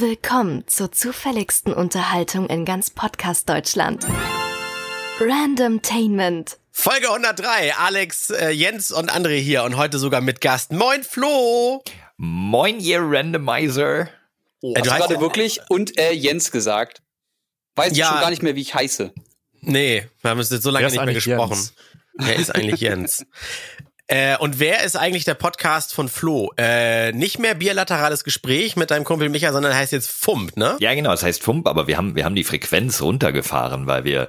Willkommen zur zufälligsten Unterhaltung in ganz Podcast Deutschland. Randomtainment. Folge 103. Alex, äh, Jens und André hier und heute sogar mit Gast. Moin Flo. Moin ihr Randomizer. Oh, hast du gerade wirklich und äh, Jens gesagt? Weiß ja, ich schon gar nicht mehr, wie ich heiße. Nee, wir haben es jetzt so lange nicht mehr gesprochen. Jens? Wer ist eigentlich Jens? Äh, und wer ist eigentlich der Podcast von Flo? Äh, nicht mehr bilaterales Gespräch mit deinem Kumpel Micha, sondern heißt jetzt Fump, ne? Ja, genau, es heißt Fump, aber wir haben, wir haben die Frequenz runtergefahren, weil wir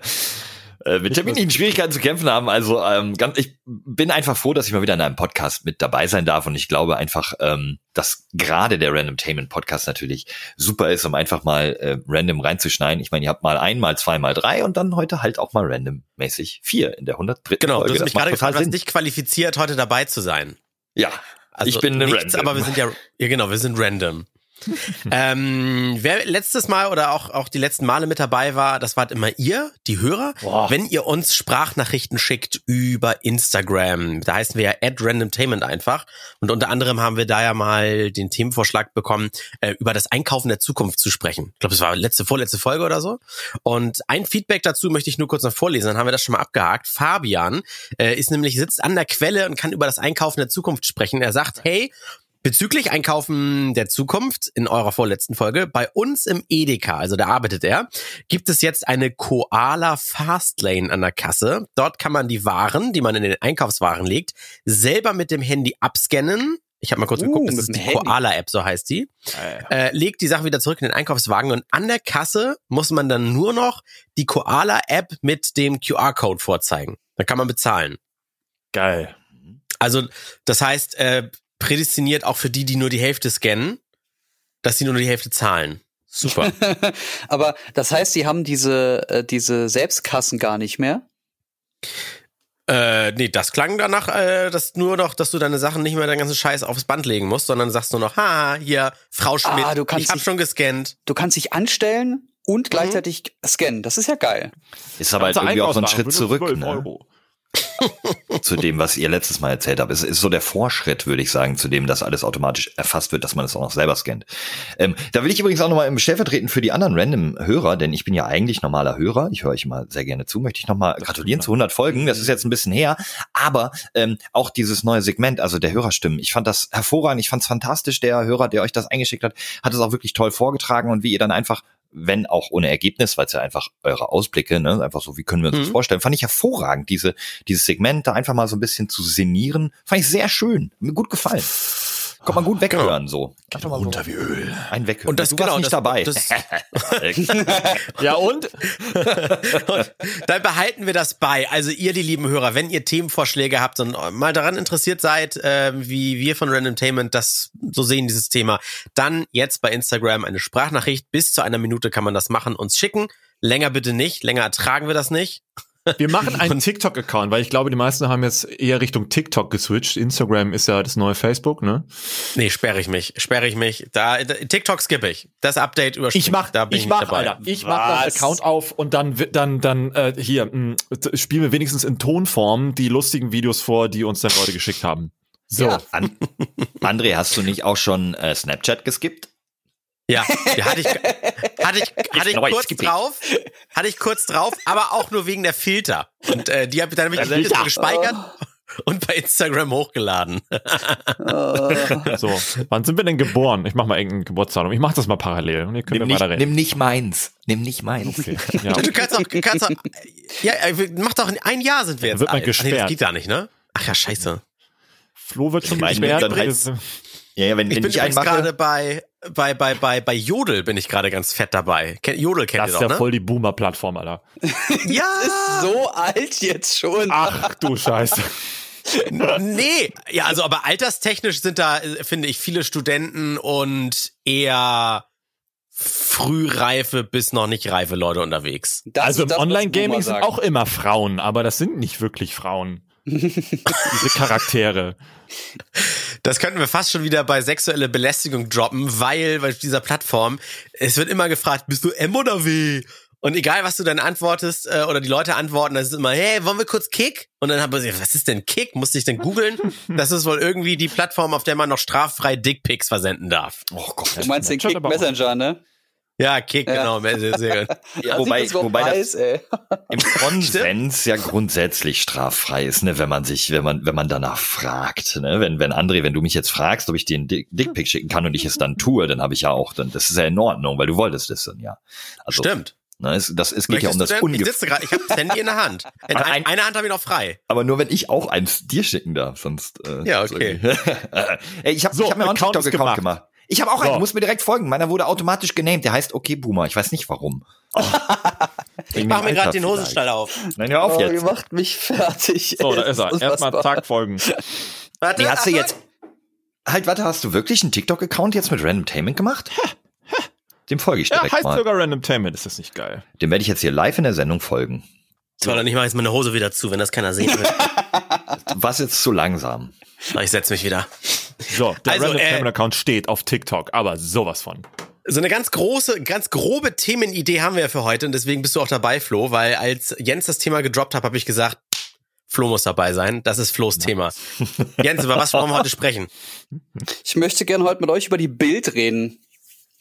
äh, mit terminlichen Schwierigkeiten zu kämpfen haben. Also ähm, ganz, ich bin einfach froh, dass ich mal wieder in einem Podcast mit dabei sein darf und ich glaube einfach, ähm, dass gerade der Randomtainment Podcast natürlich super ist, um einfach mal äh, random reinzuschneiden. Ich meine, ihr habt mal ein, mal zwei, mal drei und dann heute halt auch mal randommäßig vier in der 103. Genau, Folge. du hast mich gerade gefragt, was dich qualifiziert, heute dabei zu sein. Ja, also ich bin nichts, random. aber wir sind ja, ja genau, wir sind random. ähm, wer letztes Mal oder auch, auch die letzten Male mit dabei war, das wart immer ihr, die Hörer. Boah. Wenn ihr uns Sprachnachrichten schickt über Instagram, da heißen wir ja at randomtainment einfach. Und unter anderem haben wir da ja mal den Themenvorschlag bekommen, äh, über das Einkaufen der Zukunft zu sprechen. Ich glaube, es war letzte, vorletzte Folge oder so. Und ein Feedback dazu möchte ich nur kurz noch vorlesen, dann haben wir das schon mal abgehakt. Fabian äh, ist nämlich, sitzt an der Quelle und kann über das Einkaufen der Zukunft sprechen. Er sagt, hey, Bezüglich Einkaufen der Zukunft in eurer vorletzten Folge, bei uns im Edeka, also da arbeitet er, gibt es jetzt eine Koala Fastlane an der Kasse. Dort kann man die Waren, die man in den Einkaufswaren legt, selber mit dem Handy abscannen. Ich habe mal kurz uh, geguckt, das ist die Koala-App, so heißt die. Ah, äh, legt die Sache wieder zurück in den Einkaufswagen und an der Kasse muss man dann nur noch die Koala-App mit dem QR-Code vorzeigen. Da kann man bezahlen. Geil. Also das heißt, äh, prädestiniert auch für die, die nur die Hälfte scannen, dass sie nur die Hälfte zahlen. Super. Aber das heißt, sie haben diese, äh, diese Selbstkassen gar nicht mehr? Äh, nee, das klang danach, äh, dass nur noch, dass du deine Sachen nicht mehr deinen ganzen Scheiß aufs Band legen musst, sondern sagst nur noch, ha, hier, Frau Schmidt, ah, du kannst ich hab dich, schon gescannt. Du kannst dich anstellen und mhm. gleichzeitig mhm. scannen. Das ist ja geil. Ist aber halt irgendwie auch so ein Schritt zurück. Ne? Euro zu dem, was ihr letztes Mal erzählt habt. Es ist so der Vorschritt, würde ich sagen, zu dem, dass alles automatisch erfasst wird, dass man es auch noch selber scannt. Ähm, da will ich übrigens auch nochmal im Stellvertreten für die anderen Random-Hörer, denn ich bin ja eigentlich normaler Hörer. Ich höre euch immer sehr gerne zu. Möchte ich nochmal gratulieren zu 100 Folgen. Das ist jetzt ein bisschen her. Aber ähm, auch dieses neue Segment, also der Hörerstimmen, ich fand das hervorragend. Ich fand es fantastisch. Der Hörer, der euch das eingeschickt hat, hat es auch wirklich toll vorgetragen und wie ihr dann einfach wenn auch ohne Ergebnis, weil es ja einfach eure Ausblicke, ne, einfach so, wie können wir uns mhm. das vorstellen, fand ich hervorragend, diese, dieses Segment da einfach mal so ein bisschen zu sinnieren, fand ich sehr schön, mir gut gefallen. Kann man gut weghören, so. Geht mal runter so. wie Öl. Ein weghören. Und das du genau, nicht das, dabei. Das, ja und? und? Dann behalten wir das bei. Also ihr, die lieben Hörer, wenn ihr Themenvorschläge habt und mal daran interessiert seid, äh, wie wir von Randomtainment das so sehen, dieses Thema, dann jetzt bei Instagram eine Sprachnachricht. Bis zu einer Minute kann man das machen, uns schicken. Länger bitte nicht. Länger ertragen wir das nicht. Wir machen einen TikTok-Account, weil ich glaube, die meisten haben jetzt eher Richtung TikTok geswitcht. Instagram ist ja das neue Facebook, ne? Nee, sperre ich mich, sperre ich mich. Da, da TikTok skippe ich. Das Update überspringe ich. Mach, da bin ich, ich mach, dabei. Alter, ich mach das Account auf und dann dann dann äh, hier mh, hm, spielen wir wenigstens in Tonform die lustigen Videos vor, die uns dann Leute geschickt haben. So. Ja. An André, hast du nicht auch schon äh, Snapchat geskippt? Ja, hatte ich, hatte ich, hatte ich kurz drauf, hatte ich kurz drauf, aber auch nur wegen der Filter. Und äh, die habe ich dann nämlich also gespeichert und bei Instagram hochgeladen. so, wann sind wir denn geboren? Ich mach mal irgendein Geburtsdatum. Ich mach das mal parallel. Und ihr könnt nimm, nicht, nimm nicht meins. Nimm nicht meins. Okay. Ja. Du kannst auch, kannst auch, ja, mach doch ein Jahr sind wir jetzt. Wird man gesperrt. Nee, das geht gar nicht, ne? Ach ja, scheiße. Flo wird schon gesperrt. Ja, ja, wenn, ich wenn bin ich gerade bei, bei, bei, bei, bei Jodel bin ich gerade ganz fett dabei. Jodel kennt das ihr doch, Das ist ja ne? voll die Boomer-Plattform, Alter. ja! Das ist so alt jetzt schon. Ach du Scheiße. nee, ja, also aber alterstechnisch sind da, finde ich, viele Studenten und eher frühreife bis noch nicht reife Leute unterwegs. Das also im Online-Gaming sind auch immer Frauen, aber das sind nicht wirklich Frauen. Diese Charaktere. Das könnten wir fast schon wieder bei sexuelle Belästigung droppen, weil bei dieser Plattform, es wird immer gefragt, bist du M oder W? Und egal, was du dann antwortest äh, oder die Leute antworten, das ist immer, hey, wollen wir kurz Kick? Und dann haben wir gesagt, was ist denn Kick? Musste ich denn googeln? das ist wohl irgendwie die Plattform, auf der man noch straffrei Dickpics versenden darf. Oh Gott. Du meinst den Kick Messenger, ne? Ja, Kick, ja. genau. Sehr, sehr ja, wobei wobei weiß, das im Konsens ja grundsätzlich straffrei ist, ne, wenn man sich, wenn man, wenn man danach fragt. Ne? Wenn, wenn André, wenn du mich jetzt fragst, ob ich dir einen Dickpick schicken kann und ich es dann tue, dann habe ich ja auch, dann das ist ja in Ordnung, weil du wolltest es dann ja. Also, Stimmt. Ne, es, das, es geht Möchtest ja um das denn, Ich sitze gerade, ich habe das Handy in der Hand. In ein, eine Hand habe ich noch frei. Aber nur wenn ich auch eins dir schicken darf, sonst. Äh, ja, okay. Ey, ich habe so, hab mir auch einen TikTok-Account gemacht. gemacht. Ich habe auch einen, so. muss mir direkt folgen. Meiner wurde automatisch genamed. Der heißt Okay Boomer. Ich weiß nicht warum. Oh. ich mache mir gerade den Hosenstall auf. Nein, hör auf oh, jetzt. Ihr macht mich fertig. So, da ist er. Erstmal Tag folgen. Warte, nee, hast du jetzt. Halt, warte, hast du wirklich einen TikTok-Account jetzt mit Random Tainment gemacht? Dem folge ich direkt ja, heißt mal. sogar Random Tainment, ist das nicht geil? Dem werde ich jetzt hier live in der Sendung folgen. Toll, dann ich mache jetzt meine Hose wieder zu, wenn das keiner sehen will. Was jetzt zu langsam? Ich setze mich wieder. So, der also, Random äh, Tainment Account steht auf TikTok, aber sowas von. So eine ganz große, ganz grobe Themenidee haben wir ja für heute und deswegen bist du auch dabei, Flo, weil als Jens das Thema gedroppt hat, habe ich gesagt, Flo muss dabei sein. Das ist Flo's Thema. Jens, über was wollen wir heute sprechen? Ich möchte gerne heute mit euch über die Bild reden.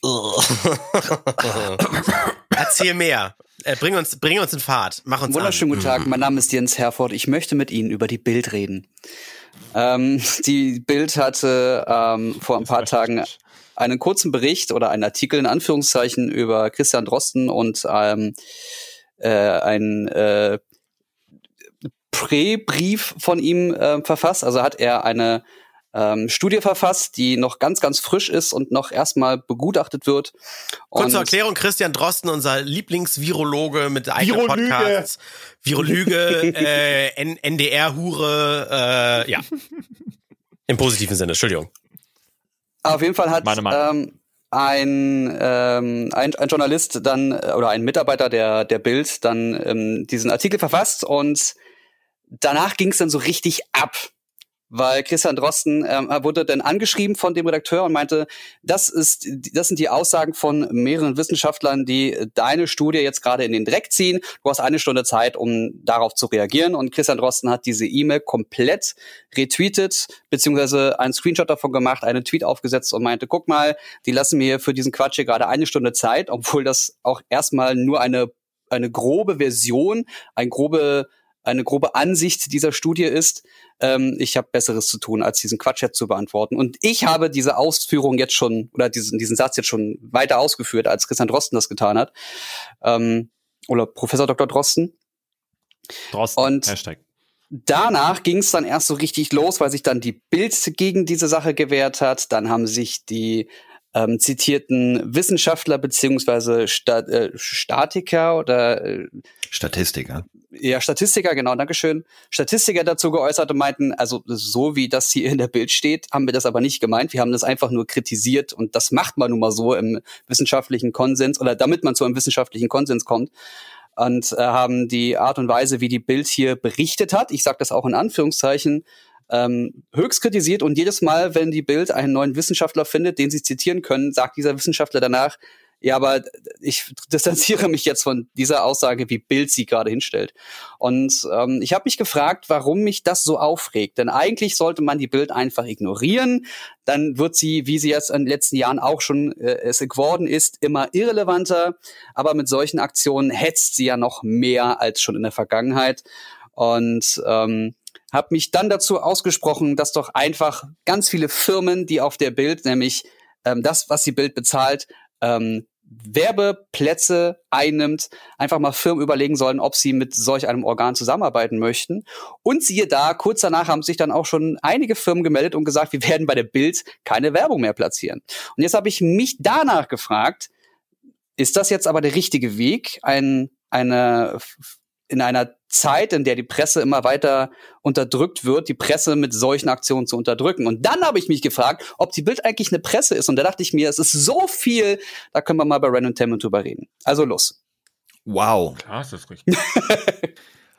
Erzähl mehr. Äh, bring, uns, bring uns in Fahrt. Mach uns Wunderschönen an. guten Tag. Mein Name ist Jens Herford. Ich möchte mit Ihnen über die Bild reden. Ähm, die Bild hatte ähm, vor ein paar Tagen einen kurzen Bericht oder einen Artikel in Anführungszeichen über Christian Drosten und ähm, äh, ein äh, Prä-Brief von ihm äh, verfasst. Also hat er eine ähm, Studie verfasst, die noch ganz, ganz frisch ist und noch erstmal begutachtet wird. Kurze Erklärung, Christian Drosten, unser Lieblingsvirologe mit eigenen Virolüge. Podcasts. Virolüge, äh, NDR-Hure, äh, ja. Im positiven Sinne, Entschuldigung. Auf jeden Fall hat ähm, ein, ähm, ein, ein Journalist dann oder ein Mitarbeiter der, der Bild dann ähm, diesen Artikel verfasst und danach ging es dann so richtig ab weil Christian Drosten ähm, wurde dann angeschrieben von dem Redakteur und meinte, das ist, das sind die Aussagen von mehreren Wissenschaftlern, die deine Studie jetzt gerade in den Dreck ziehen. Du hast eine Stunde Zeit, um darauf zu reagieren. Und Christian Drosten hat diese E-Mail komplett retweetet, beziehungsweise einen Screenshot davon gemacht, einen Tweet aufgesetzt und meinte, guck mal, die lassen mir für diesen Quatsch hier gerade eine Stunde Zeit, obwohl das auch erstmal nur eine eine grobe Version, ein grobe eine grobe Ansicht dieser Studie ist, ähm, ich habe Besseres zu tun, als diesen Quatsch jetzt zu beantworten. Und ich habe diese Ausführung jetzt schon, oder diesen, diesen Satz jetzt schon weiter ausgeführt, als Christian Drosten das getan hat. Ähm, oder Professor Dr. Drosten. Drosten, Und Hashtag. Danach ging es dann erst so richtig los, weil sich dann die Bild gegen diese Sache gewehrt hat. Dann haben sich die ähm, zitierten Wissenschaftler beziehungsweise Stat äh, Statiker oder äh, Statistiker. Ja, Statistiker, genau, Dankeschön. Statistiker dazu geäußert und meinten, also so wie das hier in der Bild steht, haben wir das aber nicht gemeint. Wir haben das einfach nur kritisiert und das macht man nun mal so im wissenschaftlichen Konsens oder damit man zu einem wissenschaftlichen Konsens kommt und äh, haben die Art und Weise, wie die Bild hier berichtet hat, ich sage das auch in Anführungszeichen, ähm, höchst kritisiert und jedes Mal, wenn die Bild einen neuen Wissenschaftler findet, den sie zitieren können, sagt dieser Wissenschaftler danach, ja, aber ich distanziere mich jetzt von dieser Aussage, wie Bild sie gerade hinstellt. Und ähm, ich habe mich gefragt, warum mich das so aufregt. Denn eigentlich sollte man die Bild einfach ignorieren. Dann wird sie, wie sie jetzt in den letzten Jahren auch schon äh, es geworden ist, immer irrelevanter. Aber mit solchen Aktionen hetzt sie ja noch mehr als schon in der Vergangenheit. Und ähm, habe mich dann dazu ausgesprochen, dass doch einfach ganz viele Firmen, die auf der Bild, nämlich ähm, das, was die Bild bezahlt, ähm, Werbeplätze einnimmt, einfach mal Firmen überlegen sollen, ob sie mit solch einem Organ zusammenarbeiten möchten. Und siehe da, kurz danach haben sich dann auch schon einige Firmen gemeldet und gesagt, wir werden bei der Bild keine Werbung mehr platzieren. Und jetzt habe ich mich danach gefragt, ist das jetzt aber der richtige Weg, ein, eine in einer Zeit, in der die Presse immer weiter unterdrückt wird, die Presse mit solchen Aktionen zu unterdrücken. Und dann habe ich mich gefragt, ob die Bild eigentlich eine Presse ist. Und da dachte ich mir, es ist so viel, da können wir mal bei Random Tainment drüber reden. Also los. Wow. Klar, ist das richtig.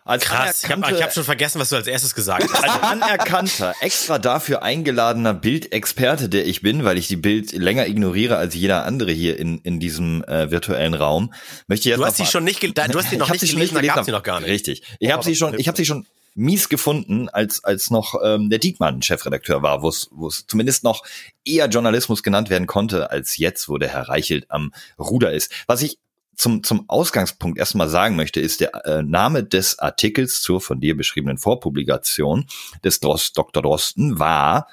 Als Krass, ich habe hab schon vergessen, was du als erstes gesagt hast. Als anerkannter, extra dafür eingeladener Bildexperte, der ich bin, weil ich die Bild länger ignoriere als jeder andere hier in, in diesem äh, virtuellen Raum, möchte ich jetzt Du hast sie schon nicht, du hast sie noch nicht gelesen, da gab sie noch gar nicht. Richtig. Ich oh, habe sie schon, ich habe sie schon mies gefunden, als als noch ähm, der Diekmann Chefredakteur war, wo es wo es zumindest noch eher Journalismus genannt werden konnte als jetzt, wo der Herr Reichelt am Ruder ist. Was ich zum, zum Ausgangspunkt erstmal sagen möchte, ist der äh, Name des Artikels zur von dir beschriebenen Vorpublikation des Drost, Dr. Drosten war,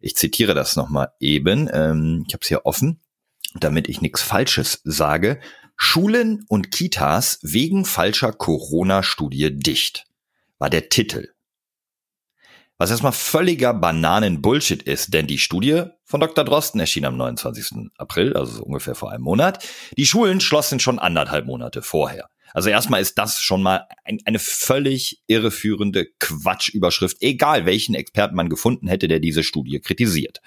ich zitiere das nochmal eben, ähm, ich habe es hier offen, damit ich nichts Falsches sage, Schulen und Kitas wegen falscher Corona-Studie dicht, war der Titel. Was erstmal völliger Bananen-Bullshit ist, denn die Studie von Dr. Drosten erschien am 29. April, also so ungefähr vor einem Monat. Die Schulen schlossen schon anderthalb Monate vorher. Also erstmal ist das schon mal ein, eine völlig irreführende Quatschüberschrift, egal welchen Experten man gefunden hätte, der diese Studie kritisiert.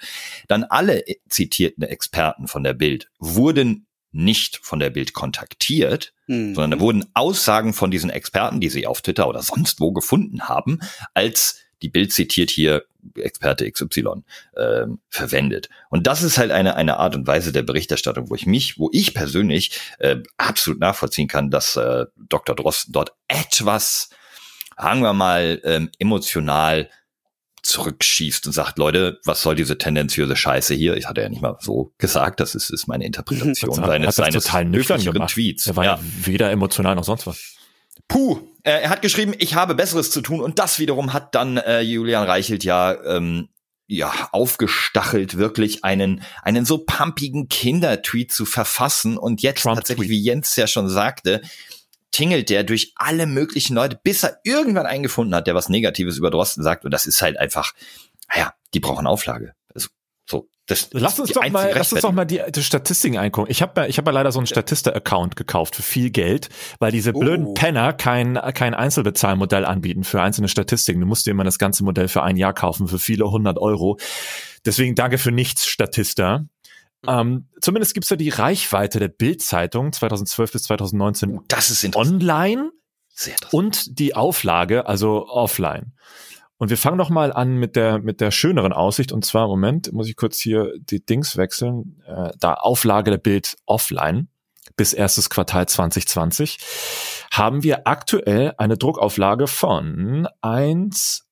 Dann alle zitierten Experten von der Bild wurden nicht von der Bild kontaktiert, mhm. sondern da wurden Aussagen von diesen Experten, die sie auf Twitter oder sonst wo gefunden haben, als die Bild zitiert hier Experte XY äh, verwendet. Und das ist halt eine, eine Art und Weise der Berichterstattung, wo ich mich, wo ich persönlich äh, absolut nachvollziehen kann, dass äh, Dr. Drosten dort etwas, sagen wir mal, ähm, emotional zurückschießt und sagt, Leute, was soll diese tendenziöse Scheiße hier? Ich hatte ja nicht mal so gesagt, das ist, ist meine Interpretation seines, seines total nüchtern gemacht. Tweets. Er war ja. ja weder emotional noch sonst was. Puh, äh, er hat geschrieben, ich habe Besseres zu tun. Und das wiederum hat dann äh, Julian Reichelt ja ähm, ja aufgestachelt, wirklich einen einen so pumpigen Kindertweet zu verfassen. Und jetzt Trump tatsächlich, wie Jens ja schon sagte, tingelt der durch alle möglichen Leute, bis er irgendwann eingefunden hat, der was Negatives über Drosten sagt. Und das ist halt einfach, naja, die brauchen Auflage. Das, lass uns doch mal, lass uns doch mal die, die Statistiken eingucken. Ich habe ja, ich habe ja leider so einen Statista-Account gekauft für viel Geld, weil diese blöden oh. Penner kein kein Einzelbezahlmodell anbieten für einzelne Statistiken. Du musst dir immer das ganze Modell für ein Jahr kaufen für viele hundert Euro. Deswegen danke für nichts, Statista. Ähm, zumindest gibt's ja die Reichweite der Bild-Zeitung 2012 bis 2019 das ist online und die Auflage, also offline. Und wir fangen noch mal an mit der mit der schöneren Aussicht und zwar Moment muss ich kurz hier die Dings wechseln. Äh, da Auflage der Bild offline bis erstes Quartal 2020 haben wir aktuell eine Druckauflage von 1,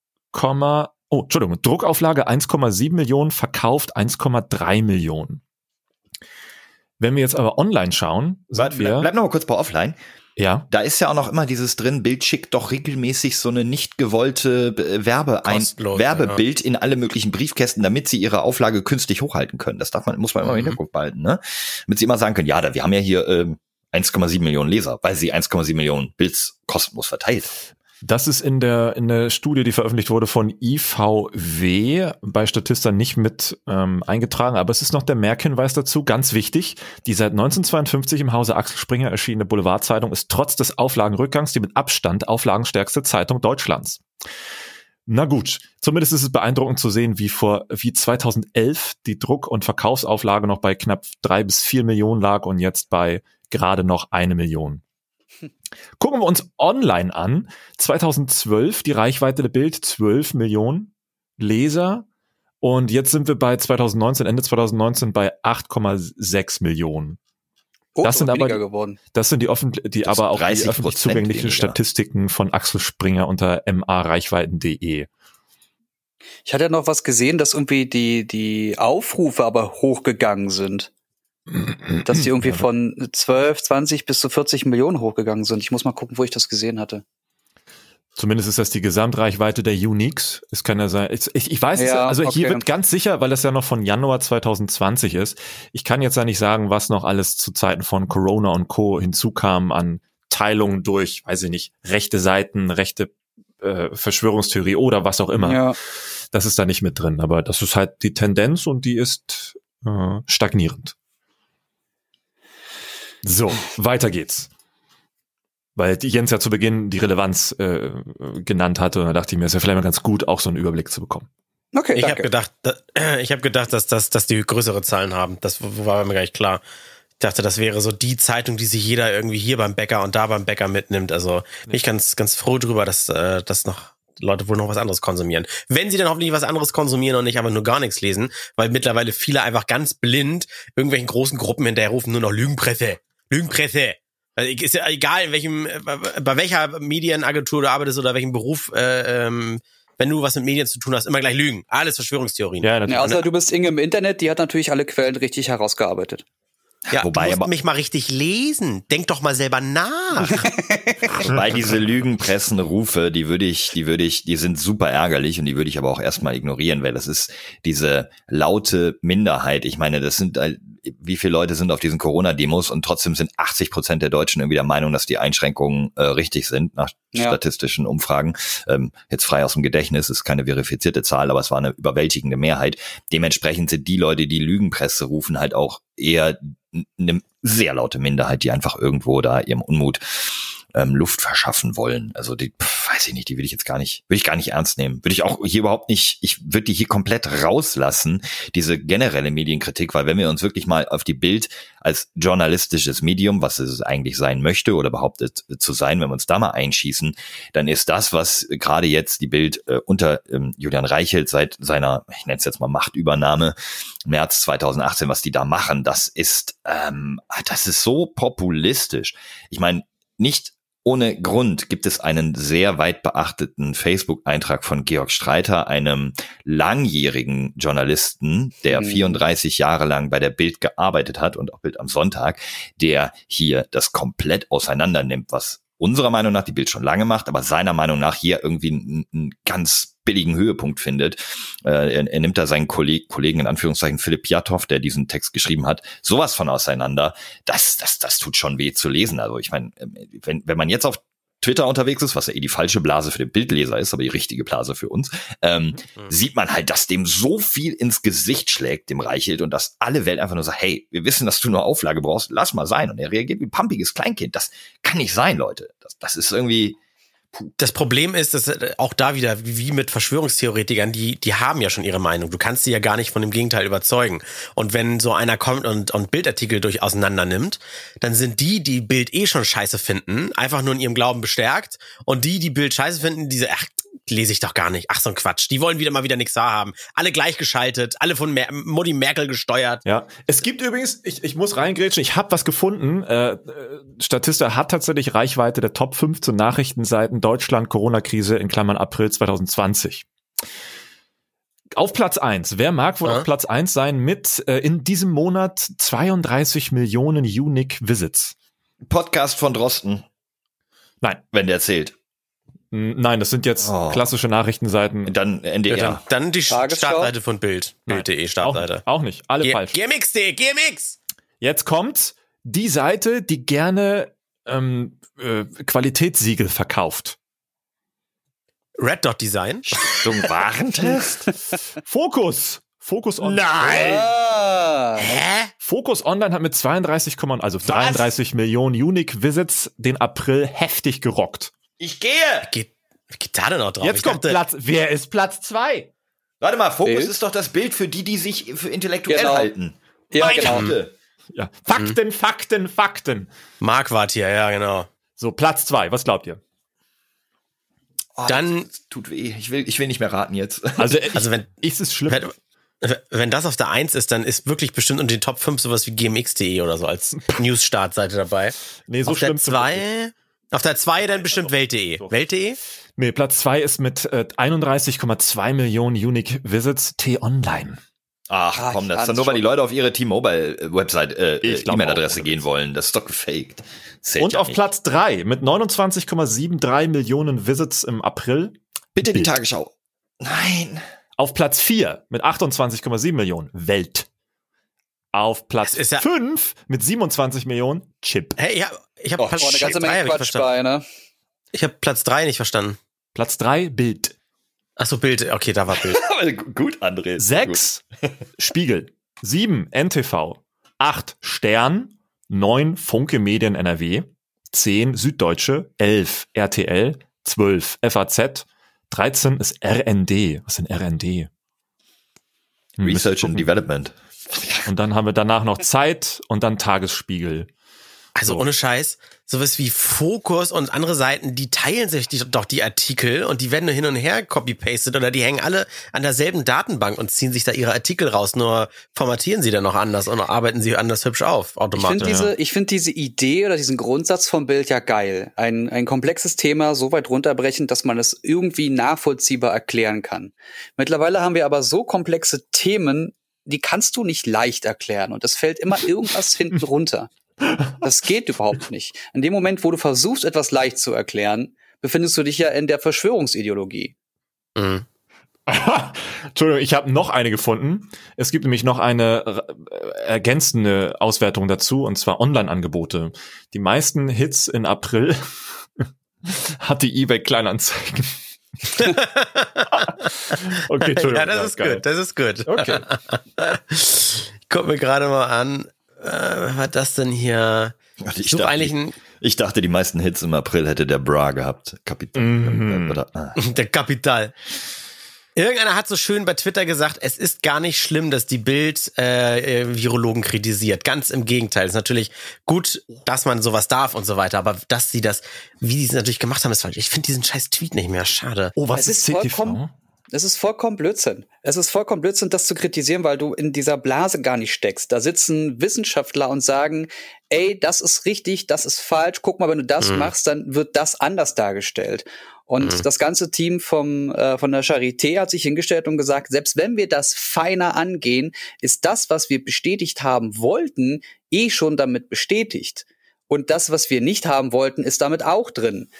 oh Entschuldigung Druckauflage 1,7 Millionen verkauft 1,3 Millionen. Wenn wir jetzt aber online schauen, Warte, wir, bleib noch mal kurz bei offline. Ja. Da ist ja auch noch immer dieses drin, Bild schickt doch regelmäßig so eine nicht gewollte äh, Werbe ein, Werbebild ja. in alle möglichen Briefkästen, damit sie ihre Auflage künstlich hochhalten können. Das darf man, muss man immer im mhm. Hinterkopf behalten, ne? Damit sie immer sagen können, ja, da, wir haben ja hier ähm, 1,7 Millionen Leser, weil sie 1,7 Millionen Bilds kostenlos verteilt. Das ist in der, in der Studie, die veröffentlicht wurde von IVW, bei Statista nicht mit ähm, eingetragen, aber es ist noch der Merkhinweis dazu, ganz wichtig. Die seit 1952 im Hause Axel Springer erschienene Boulevardzeitung ist trotz des Auflagenrückgangs die mit Abstand auflagenstärkste Zeitung Deutschlands. Na gut, zumindest ist es beeindruckend zu sehen, wie vor, wie 2011 die Druck- und Verkaufsauflage noch bei knapp drei bis vier Millionen lag und jetzt bei gerade noch eine Million. Gucken wir uns online an. 2012 die Reichweite der Bild 12 Millionen Leser. Und jetzt sind wir bei 2019, Ende 2019 bei 8,6 Millionen. Oh, das sind aber, geworden. das sind die, offen, die aber auch die öffentlich zugänglichen weniger. Statistiken von Axel Springer unter mareichweiten.de. Ich hatte ja noch was gesehen, dass irgendwie die, die Aufrufe aber hochgegangen sind dass die irgendwie von 12, 20 bis zu 40 Millionen hochgegangen sind. Ich muss mal gucken, wo ich das gesehen hatte. Zumindest ist das die Gesamtreichweite der Uniques. Es kann ja sein, ich, ich weiß es, also okay. hier wird ganz sicher, weil das ja noch von Januar 2020 ist. Ich kann jetzt ja nicht sagen, was noch alles zu Zeiten von Corona und Co. hinzukam an Teilungen durch, weiß ich nicht, rechte Seiten, rechte äh, Verschwörungstheorie oder was auch immer. Ja. Das ist da nicht mit drin. Aber das ist halt die Tendenz und die ist äh, stagnierend. So, weiter geht's. Weil Jens ja zu Beginn die Relevanz äh, genannt hatte und da dachte ich mir, es wäre vielleicht mal ganz gut, auch so einen Überblick zu bekommen. Okay, ich habe gedacht, da, ich habe gedacht, dass, dass, dass die größere Zahlen haben. Das war mir gar nicht klar. Ich dachte, das wäre so die Zeitung, die sich jeder irgendwie hier beim Bäcker und da beim Bäcker mitnimmt. Also bin ich ganz, ganz froh drüber, dass äh, das noch Leute wohl noch was anderes konsumieren. Wenn sie dann hoffentlich was anderes konsumieren und nicht einfach nur gar nichts lesen, weil mittlerweile viele einfach ganz blind irgendwelchen großen Gruppen hinterherrufen, nur noch Lügenpresse. Lügenpresse. Also ist ja egal, in welchem, äh, bei welcher Medienagentur du arbeitest oder welchem Beruf, äh, ähm, wenn du was mit Medien zu tun hast, immer gleich Lügen. Alles Verschwörungstheorien. Ja, natürlich. Ja, außer du bist Inge im Internet, die hat natürlich alle Quellen richtig herausgearbeitet. Ja, Wobei, du musst aber, mich mal richtig lesen. Denk doch mal selber nach. Wobei diese Lügenpressenrufe, die würde ich, die würde ich, die sind super ärgerlich und die würde ich aber auch erstmal ignorieren, weil das ist diese laute Minderheit. Ich meine, das sind, wie viele Leute sind auf diesen Corona-Demos und trotzdem sind 80 Prozent der Deutschen irgendwie der Meinung, dass die Einschränkungen äh, richtig sind nach ja. statistischen Umfragen. Ähm, jetzt frei aus dem Gedächtnis, ist keine verifizierte Zahl, aber es war eine überwältigende Mehrheit. Dementsprechend sind die Leute, die Lügenpresse rufen, halt auch eher eine sehr laute Minderheit, die einfach irgendwo da ihrem Unmut ähm, Luft verschaffen wollen. Also die, pf, weiß ich nicht, die will ich jetzt gar nicht, würde ich gar nicht ernst nehmen. Würde ich auch hier überhaupt nicht, ich würde die hier komplett rauslassen, diese generelle Medienkritik, weil wenn wir uns wirklich mal auf die Bild als journalistisches Medium, was es eigentlich sein möchte oder behauptet zu sein, wenn wir uns da mal einschießen, dann ist das, was gerade jetzt die Bild äh, unter ähm, Julian Reichelt seit seiner, ich nenne es jetzt mal Machtübernahme, März 2018, was die da machen, das ist, ähm, das ist so populistisch. Ich meine, nicht ohne Grund gibt es einen sehr weit beachteten Facebook-Eintrag von Georg Streiter, einem langjährigen Journalisten, der mhm. 34 Jahre lang bei der Bild gearbeitet hat und auch Bild am Sonntag, der hier das komplett auseinander nimmt, was unserer Meinung nach die Bild schon lange macht, aber seiner Meinung nach hier irgendwie einen ganz billigen Höhepunkt findet. Äh, er, er, nimmt da seinen Kolleg Kollegen in Anführungszeichen Philipp Piatow, der diesen Text geschrieben hat, sowas von auseinander. Das, das, das tut schon weh zu lesen. Also ich meine, wenn, wenn man jetzt auf Twitter unterwegs ist, was ja eh die falsche Blase für den Bildleser ist, aber die richtige Blase für uns, ähm, mhm. sieht man halt, dass dem so viel ins Gesicht schlägt, dem Reichelt, und dass alle Welt einfach nur sagt, hey, wir wissen, dass du nur Auflage brauchst, lass mal sein. Und er reagiert wie ein pumpiges Kleinkind. Das kann nicht sein, Leute. Das, das ist irgendwie, das Problem ist, dass äh, auch da wieder, wie mit Verschwörungstheoretikern, die, die haben ja schon ihre Meinung. Du kannst sie ja gar nicht von dem Gegenteil überzeugen. Und wenn so einer kommt und, und Bildartikel durch auseinander nimmt, dann sind die, die Bild eh schon scheiße finden, einfach nur in ihrem Glauben bestärkt. Und die, die Bild scheiße finden, diese, ach, lese ich doch gar nicht. Ach, so ein Quatsch. Die wollen wieder mal wieder nichts da haben. Alle gleichgeschaltet, alle von Mer Mutti Merkel gesteuert. Ja. Es gibt übrigens, ich, ich muss reingrätschen, ich habe was gefunden. Äh, äh, Statista hat tatsächlich Reichweite der Top 15 Nachrichtenseiten Deutschland Corona-Krise in Klammern April 2020. Auf Platz eins. Wer mag wohl ja. auf Platz eins sein mit äh, in diesem Monat 32 Millionen Unique Visits? Podcast von Drosten. Nein. Wenn der zählt. Nein, das sind jetzt oh. klassische Nachrichtenseiten. Dann NDR. Ja, dann, dann, die Startseite von Bild. Bild.de Startseite. Auch, auch, nicht. Alle G falsch. GMX.de, GMX! Jetzt kommt die Seite, die gerne ähm, äh, Qualitätssiegel verkauft. Red Dot Design. Stung Warentest. Fokus. Fokus Online. Nein. Ah. Hä? Fokus Online hat mit 32, also 33 Was? Millionen Unique Visits den April heftig gerockt. Ich gehe. Geht, geht da denn noch drauf? Jetzt ich kommt dachte, Platz. Wer ist Platz zwei? Warte mal, Fokus ist doch das Bild für die, die sich für intellektuell genau. halten. Ja, Meine genau. Güte. Ja. Fakten, mhm. Fakten, Fakten. Mark wart hier, ja, genau. So, Platz zwei, was glaubt ihr? Oh, Dann tut weh. Ich will, ich will nicht mehr raten jetzt. Also, ich, also wenn ist es schlimm. Wenn, wenn das auf der Eins ist, dann ist wirklich bestimmt unter den Top 5 sowas wie gmx.de oder so als News-Startseite dabei. Nee, so auf der 2 auf der 2 dann bestimmt Welt.de. Welt.de? Nee, Platz 2 ist mit äh, 31,2 Millionen Unique Visits T-Online. Ach, Ach komm, das ist dann nur, weil die Leute auf ihre T-Mobile-Website, äh, äh E-Mail-Adresse gehen wollen. Das ist doch gefaked. Zählt Und ja auf nicht. Platz 3 mit 29,73 Millionen Visits im April. Bitte Bild. die Tagesschau. Nein. Auf Platz 4 mit 28,7 Millionen Welt. Auf Platz 5 ja mit 27 Millionen Chip. Hey, ja, ich habe oh, Platz, oh, ganze Menge Quatsch bei, ne? Ich habe Platz 3 nicht verstanden. Platz 3 Bild. Ach so, Bild. Okay, da war Bild. gut, André. 6 Spiegel. 7 NTV. 8 Stern. 9 Funke Medien NRW. 10 Süddeutsche. 11 RTL. 12 FAZ. 13 ist RND. Was ist denn RND? Hm, Research and Development. Und dann haben wir danach noch Zeit und dann Tagesspiegel. Also ohne Scheiß, sowas wie Fokus und andere Seiten, die teilen sich die, doch die Artikel und die werden nur hin und her copy-pasted oder die hängen alle an derselben Datenbank und ziehen sich da ihre Artikel raus, nur formatieren sie dann noch anders und arbeiten sie anders hübsch auf, automatisch. Ich finde diese, ich finde diese Idee oder diesen Grundsatz vom Bild ja geil. Ein, ein komplexes Thema so weit runterbrechen, dass man es irgendwie nachvollziehbar erklären kann. Mittlerweile haben wir aber so komplexe Themen, die kannst du nicht leicht erklären und es fällt immer irgendwas hinten runter. Das geht überhaupt nicht. In dem Moment, wo du versuchst, etwas leicht zu erklären, befindest du dich ja in der Verschwörungsideologie. Mhm. Entschuldigung, ich habe noch eine gefunden. Es gibt nämlich noch eine äh, ergänzende Auswertung dazu, und zwar Online-Angebote. Die meisten Hits in April hat die eBay Kleinanzeigen. okay, Entschuldigung. Ja, das ist geil. gut, das ist gut. Okay. ich gucke mir gerade mal an, äh, was war das denn hier? Ich, ich, dachte, eigentlich ein ich dachte, die meisten Hits im April hätte der Bra gehabt. Kapital. Mm -hmm. Der Kapital. Irgendeiner hat so schön bei Twitter gesagt, es ist gar nicht schlimm, dass die Bild äh, äh Virologen kritisiert. Ganz im Gegenteil. Es ist natürlich gut, dass man sowas darf und so weiter, aber dass sie das, wie die es natürlich gemacht haben, ist falsch. Ich finde diesen scheiß Tweet nicht mehr. Schade. Oh, was es ist, ist CTV? Es ist vollkommen Blödsinn. Es ist vollkommen Blödsinn, das zu kritisieren, weil du in dieser Blase gar nicht steckst. Da sitzen Wissenschaftler und sagen, ey, das ist richtig, das ist falsch. Guck mal, wenn du das mhm. machst, dann wird das anders dargestellt. Und mhm. das ganze Team vom, äh, von der Charité hat sich hingestellt und gesagt, selbst wenn wir das feiner angehen, ist das, was wir bestätigt haben wollten, eh schon damit bestätigt. Und das, was wir nicht haben wollten, ist damit auch drin.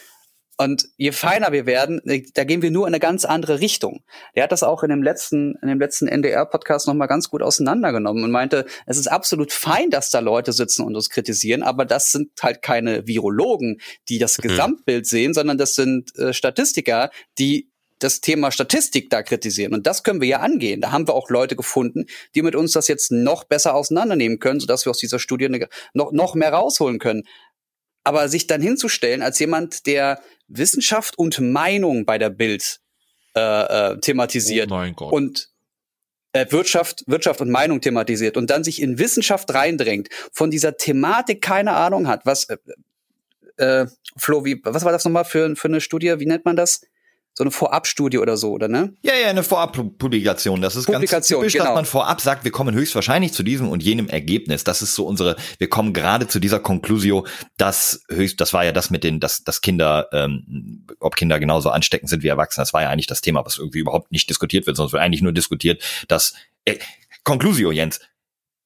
Und je feiner wir werden, äh, da gehen wir nur in eine ganz andere Richtung. Der hat das auch in dem letzten, in dem letzten NDR-Podcast nochmal ganz gut auseinandergenommen und meinte, es ist absolut fein, dass da Leute sitzen und uns kritisieren, aber das sind halt keine Virologen, die das mhm. Gesamtbild sehen, sondern das sind äh, Statistiker, die das Thema Statistik da kritisieren. Und das können wir ja angehen. Da haben wir auch Leute gefunden, die mit uns das jetzt noch besser auseinandernehmen können, sodass wir aus dieser Studie noch, noch mehr rausholen können. Aber sich dann hinzustellen als jemand, der Wissenschaft und Meinung bei der Bild äh, äh, thematisiert oh und äh, Wirtschaft, Wirtschaft und Meinung thematisiert und dann sich in Wissenschaft reindrängt, von dieser Thematik keine Ahnung hat, was äh, äh, Flo, wie, was war das nochmal für, für eine Studie? Wie nennt man das? So eine Vorabstudie oder so, oder ne? Ja, ja, eine Vorabpublikation. Das ist Publikation, ganz typisch, genau. dass man vorab sagt, wir kommen höchstwahrscheinlich zu diesem und jenem Ergebnis. Das ist so unsere, wir kommen gerade zu dieser Conclusio, dass höchst, das war ja das mit den, dass, dass Kinder, ähm, ob Kinder genauso ansteckend sind wie Erwachsene, das war ja eigentlich das Thema, was irgendwie überhaupt nicht diskutiert wird, sondern es wird eigentlich nur diskutiert, dass, äh, Conclusio, Jens,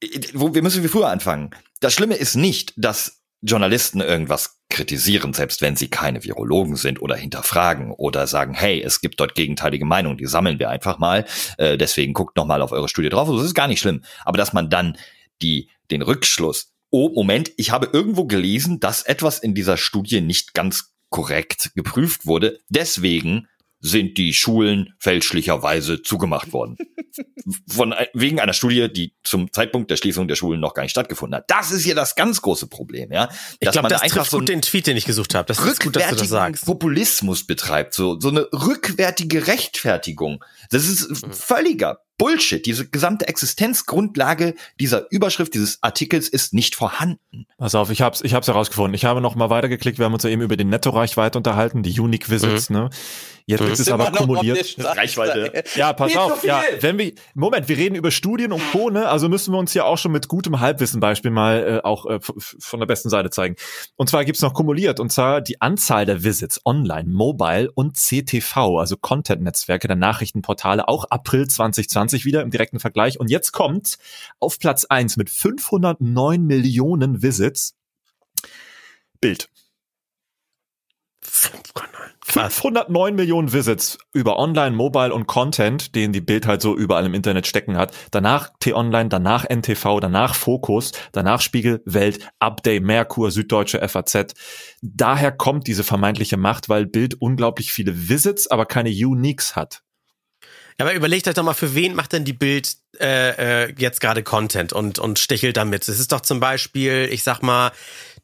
äh, wo, wir müssen wie früher anfangen. Das Schlimme ist nicht, dass Journalisten irgendwas kritisieren, selbst wenn sie keine Virologen sind oder hinterfragen oder sagen, hey, es gibt dort gegenteilige Meinungen, die sammeln wir einfach mal, äh, deswegen guckt noch mal auf eure Studie drauf. Das ist gar nicht schlimm. Aber dass man dann die, den Rückschluss, oh, Moment, ich habe irgendwo gelesen, dass etwas in dieser Studie nicht ganz korrekt geprüft wurde, deswegen sind die Schulen fälschlicherweise zugemacht worden. Von, wegen einer Studie, die zum Zeitpunkt der Schließung der Schulen noch gar nicht stattgefunden hat. Das ist hier das ganz große Problem, ja. Ich glaube, das einfach trifft so gut den Tweet, den ich gesucht habe. Das ist gut, dass du das sagst. Populismus betreibt, so, so eine rückwärtige Rechtfertigung. Das ist mhm. völliger Bullshit. Diese gesamte Existenzgrundlage dieser Überschrift, dieses Artikels ist nicht vorhanden. Pass auf, ich hab's, ich hab's herausgefunden. Ich habe noch mal weitergeklickt. Wir haben uns ja eben über die Netto-Reichweite unterhalten, die Unique Visits, mhm. ne? Jetzt mhm. ist es aber kumuliert. Reichweite. Ja, pass auf. So ja, wenn wir, Moment, wir reden über Studien und Co., ne? Also müssen wir uns ja auch schon mit gutem Halbwissen-Beispiel mal äh, auch äh, von der besten Seite zeigen. Und zwar gibt's noch kumuliert. Und zwar die Anzahl der Visits online, mobile und CTV, also Content-Netzwerke der Nachrichtenportale, auch April 2020 20 wieder im direkten Vergleich. Und jetzt kommt auf Platz 1 mit 509 Millionen Visits Bild. 509 Millionen Visits über Online, Mobile und Content, den die Bild halt so überall im Internet stecken hat. Danach T-Online, danach NTV, danach Fokus, danach Spiegel, Welt, Update, Merkur, Süddeutsche FAZ. Daher kommt diese vermeintliche Macht, weil Bild unglaublich viele Visits, aber keine Uniques hat. Ja, aber überlegt euch doch mal, für wen macht denn die Bild äh, äh, jetzt gerade Content und, und stichelt damit? Es ist doch zum Beispiel, ich sag mal,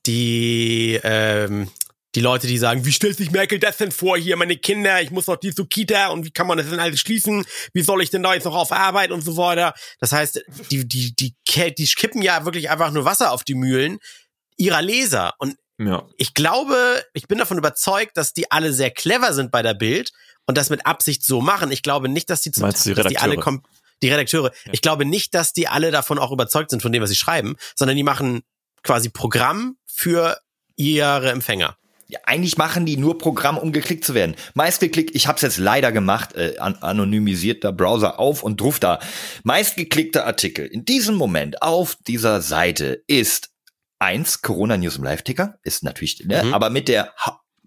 die ähm, Die Leute, die sagen, wie stellt sich Merkel das denn vor hier, meine Kinder, ich muss noch die zur Kita und wie kann man das denn alles schließen? Wie soll ich denn da jetzt noch auf Arbeit und so weiter? Das heißt, die, die, die, die kippen ja wirklich einfach nur Wasser auf die Mühlen ihrer Leser. Und ja. ich glaube, ich bin davon überzeugt, dass die alle sehr clever sind bei der Bild und das mit Absicht so machen. Ich glaube nicht, dass die, zum, Meinst die dass die alle kommen die Redakteure. Ja. Ich glaube nicht, dass die alle davon auch überzeugt sind von dem, was sie schreiben, sondern die machen quasi Programm für ihre Empfänger. Ja, eigentlich machen die nur Programm, um geklickt zu werden. Meistgeklickt, ich habe es jetzt leider gemacht, äh, an, anonymisierter Browser auf und ruf da. Meistgeklickter Artikel in diesem Moment auf dieser Seite ist eins Corona News im Live-Ticker, ist natürlich, ne, mhm. aber mit der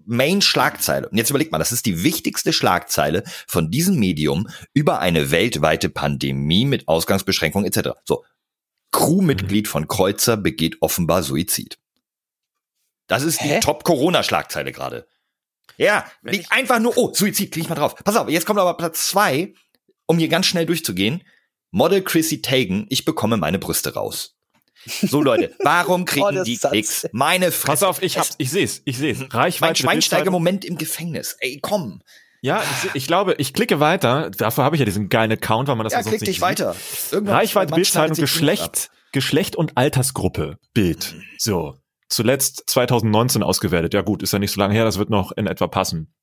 Main-Schlagzeile. Und jetzt überlegt mal, das ist die wichtigste Schlagzeile von diesem Medium über eine weltweite Pandemie mit Ausgangsbeschränkungen etc. So, Crewmitglied von Kreuzer begeht offenbar Suizid. Das ist Hä? die Top-Corona-Schlagzeile gerade. Ja, liegt einfach nur, oh, Suizid, klick ich mal drauf. Pass auf, jetzt kommt aber Platz zwei, um hier ganz schnell durchzugehen. Model Chrissy Teigen, ich bekomme meine Brüste raus. So Leute, warum kriegen oh, die Klicks? Meine Fresse. Pass auf, ich hab's, ich seh's, ich seh's. Reichweite. Mein Schweinsteiger-Moment im Gefängnis. Ey, komm. Ja, ich, ich, glaube, ich klicke weiter. Dafür habe ich ja diesen geilen Account, weil man das ja, sonst klick dich weiter. Irgendwann Reichweite, Bildzeitung, Geschlecht, Geschlecht und Altersgruppe. Bild. So zuletzt 2019 ausgewertet. Ja gut, ist ja nicht so lange her, das wird noch in etwa passen.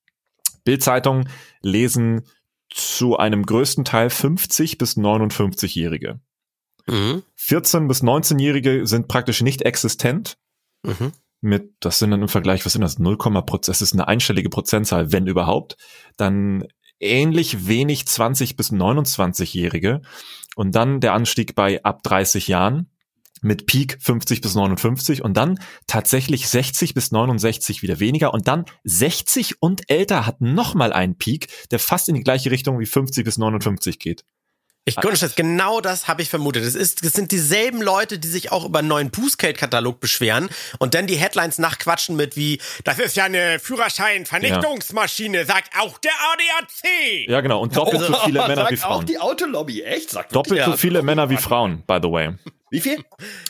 Bildzeitung lesen zu einem größten Teil 50 bis 59-Jährige. Mhm. 14 bis 19-Jährige sind praktisch nicht existent. Mhm. Mit, das sind dann im Vergleich, was sind das? 0, das ist eine einstellige Prozentzahl, wenn überhaupt. Dann ähnlich wenig 20 bis 29-Jährige. Und dann der Anstieg bei ab 30 Jahren mit Peak 50 bis 59 und dann tatsächlich 60 bis 69 wieder weniger und dann 60 und älter hat nochmal einen Peak, der fast in die gleiche Richtung wie 50 bis 59 geht. Ich konnte das, genau das habe ich vermutet. Es ist, es sind dieselben Leute, die sich auch über einen neuen Bußgeldkatalog beschweren und dann die Headlines nachquatschen mit wie, das ist ja eine Führerschein-Vernichtungsmaschine, ja. sagt auch der ADAC. Ja, genau. Und doppelt so viele Männer wie Frauen. Auch die Autolobby, echt? Sagt doppelt so viele Männer wie Frauen, by the way. Wie viel?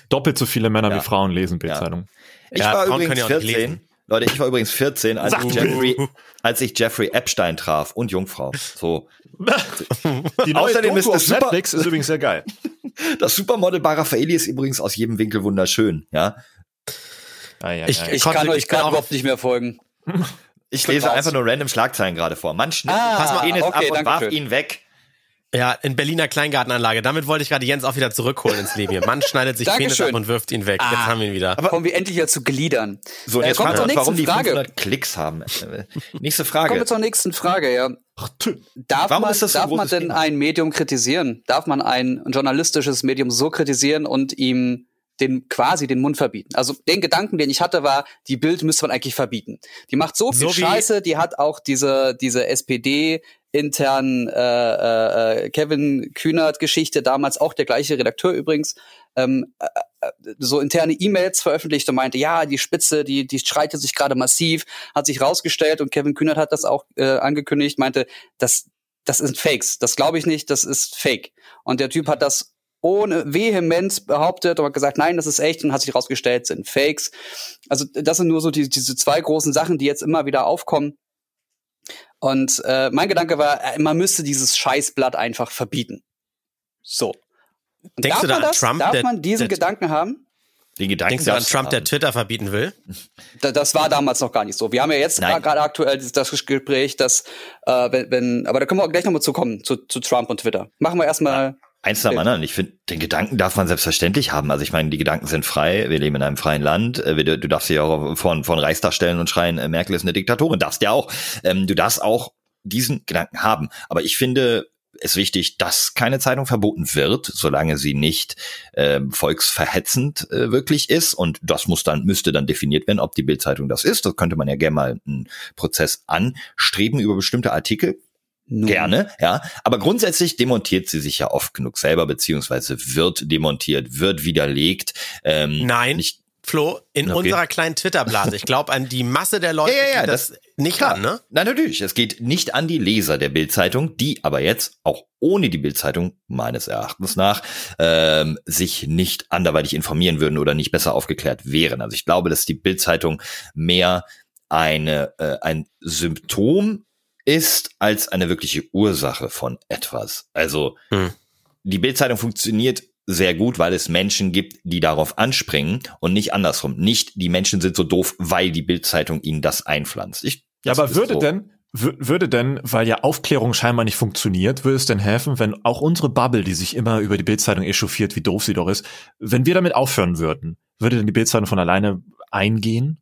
Doppelt so viele Männer ja. wie Frauen lesen Bildzeitung. Ja. Ich war übrigens 14. Leute, ich war übrigens 14, als ich, Jeffrey, als ich Jeffrey Epstein traf und Jungfrau. So. Die neue Außerdem Doku ist das super, Netflix ist übrigens sehr geil. Das Supermodel Barafaeli ist übrigens aus jedem Winkel wunderschön, ja. Ah, ja, ich, ja. ich kann euch kann überhaupt nicht mehr folgen. Ich lese einfach nur random Schlagzeilen gerade vor. Mann schnitt ah, pass mal Penis okay, ab und warf schön. ihn weg. Ja, in Berliner Kleingartenanlage. Damit wollte ich gerade Jens auch wieder zurückholen ins Leben. Mann schneidet sich Penis ab und wirft ihn weg. Ah, jetzt haben wir ihn wieder. Aber kommen wir endlich wieder zu Gliedern. So, jetzt äh, kommt wir uns, warum Frage. die 500 Klicks haben. Nächste Frage. Kommen wir zur nächsten Frage, ja. Darf warum man, ist das so darf man denn Thema? ein Medium kritisieren? Darf man ein journalistisches Medium so kritisieren und ihm den quasi den Mund verbieten. Also den Gedanken, den ich hatte, war, die Bild müsste man eigentlich verbieten. Die macht so viel so Scheiße, die hat auch diese diese SPD internen äh, äh, Kevin Kühnert Geschichte damals auch der gleiche Redakteur übrigens ähm, äh, äh, so interne E-Mails veröffentlicht und meinte ja die Spitze die die streitet sich gerade massiv hat sich rausgestellt und Kevin Kühnert hat das auch äh, angekündigt meinte das das sind Fakes das glaube ich nicht das ist Fake und der Typ hat das ohne Vehemenz behauptet und gesagt, nein, das ist echt und hat sich herausgestellt, sind Fakes. Also das sind nur so die, diese zwei großen Sachen, die jetzt immer wieder aufkommen. Und äh, mein Gedanke war, äh, man müsste dieses Scheißblatt einfach verbieten. So. Denkst darf du da man das? Trump, darf der, man diesen der, Gedanken haben? Den Gedanken Denkst du an Trump, der Twitter verbieten will? Da, das war damals noch gar nicht so. Wir haben ja jetzt gerade aktuell das Gespräch, dass, äh, wenn, wenn, aber da können wir gleich nochmal zu kommen, zu, zu Trump und Twitter. Machen wir erstmal Eins nach dem anderen. Ich finde, den Gedanken darf man selbstverständlich haben. Also ich meine, die Gedanken sind frei. Wir leben in einem freien Land. Äh, du darfst dich auch von, von Reichstag stellen und schreien, äh, Merkel ist eine Diktatorin. Darfst ja auch. Ähm, du darfst auch diesen Gedanken haben. Aber ich finde es wichtig, dass keine Zeitung verboten wird, solange sie nicht äh, volksverhetzend äh, wirklich ist. Und das muss dann, müsste dann definiert werden, ob die Bildzeitung das ist. Das könnte man ja gerne mal einen Prozess anstreben über bestimmte Artikel. Nun. Gerne, ja. Aber grundsätzlich demontiert sie sich ja oft genug selber, beziehungsweise wird demontiert, wird widerlegt. Ähm, Nein. Nicht, Flo, in okay. unserer kleinen Twitter-Blase. Ich glaube an die Masse der Leute, ja, ja, ja, das, das, nicht klar. an, ne? Nein, natürlich. Es geht nicht an die Leser der Bildzeitung, die aber jetzt auch ohne die Bildzeitung meines Erachtens nach ähm, sich nicht anderweitig informieren würden oder nicht besser aufgeklärt wären. Also ich glaube, dass die Bildzeitung mehr eine, äh, ein Symptom ist als eine wirkliche Ursache von etwas. Also hm. die Bildzeitung funktioniert sehr gut, weil es Menschen gibt, die darauf anspringen und nicht andersrum. Nicht die Menschen sind so doof, weil die Bildzeitung ihnen das einpflanzt. Ich, ja, aber würde so. denn, würde denn, weil ja Aufklärung scheinbar nicht funktioniert, würde es denn helfen, wenn auch unsere Bubble, die sich immer über die Bildzeitung echauffiert, wie doof sie doch ist, wenn wir damit aufhören würden, würde denn die Bildzeitung von alleine eingehen?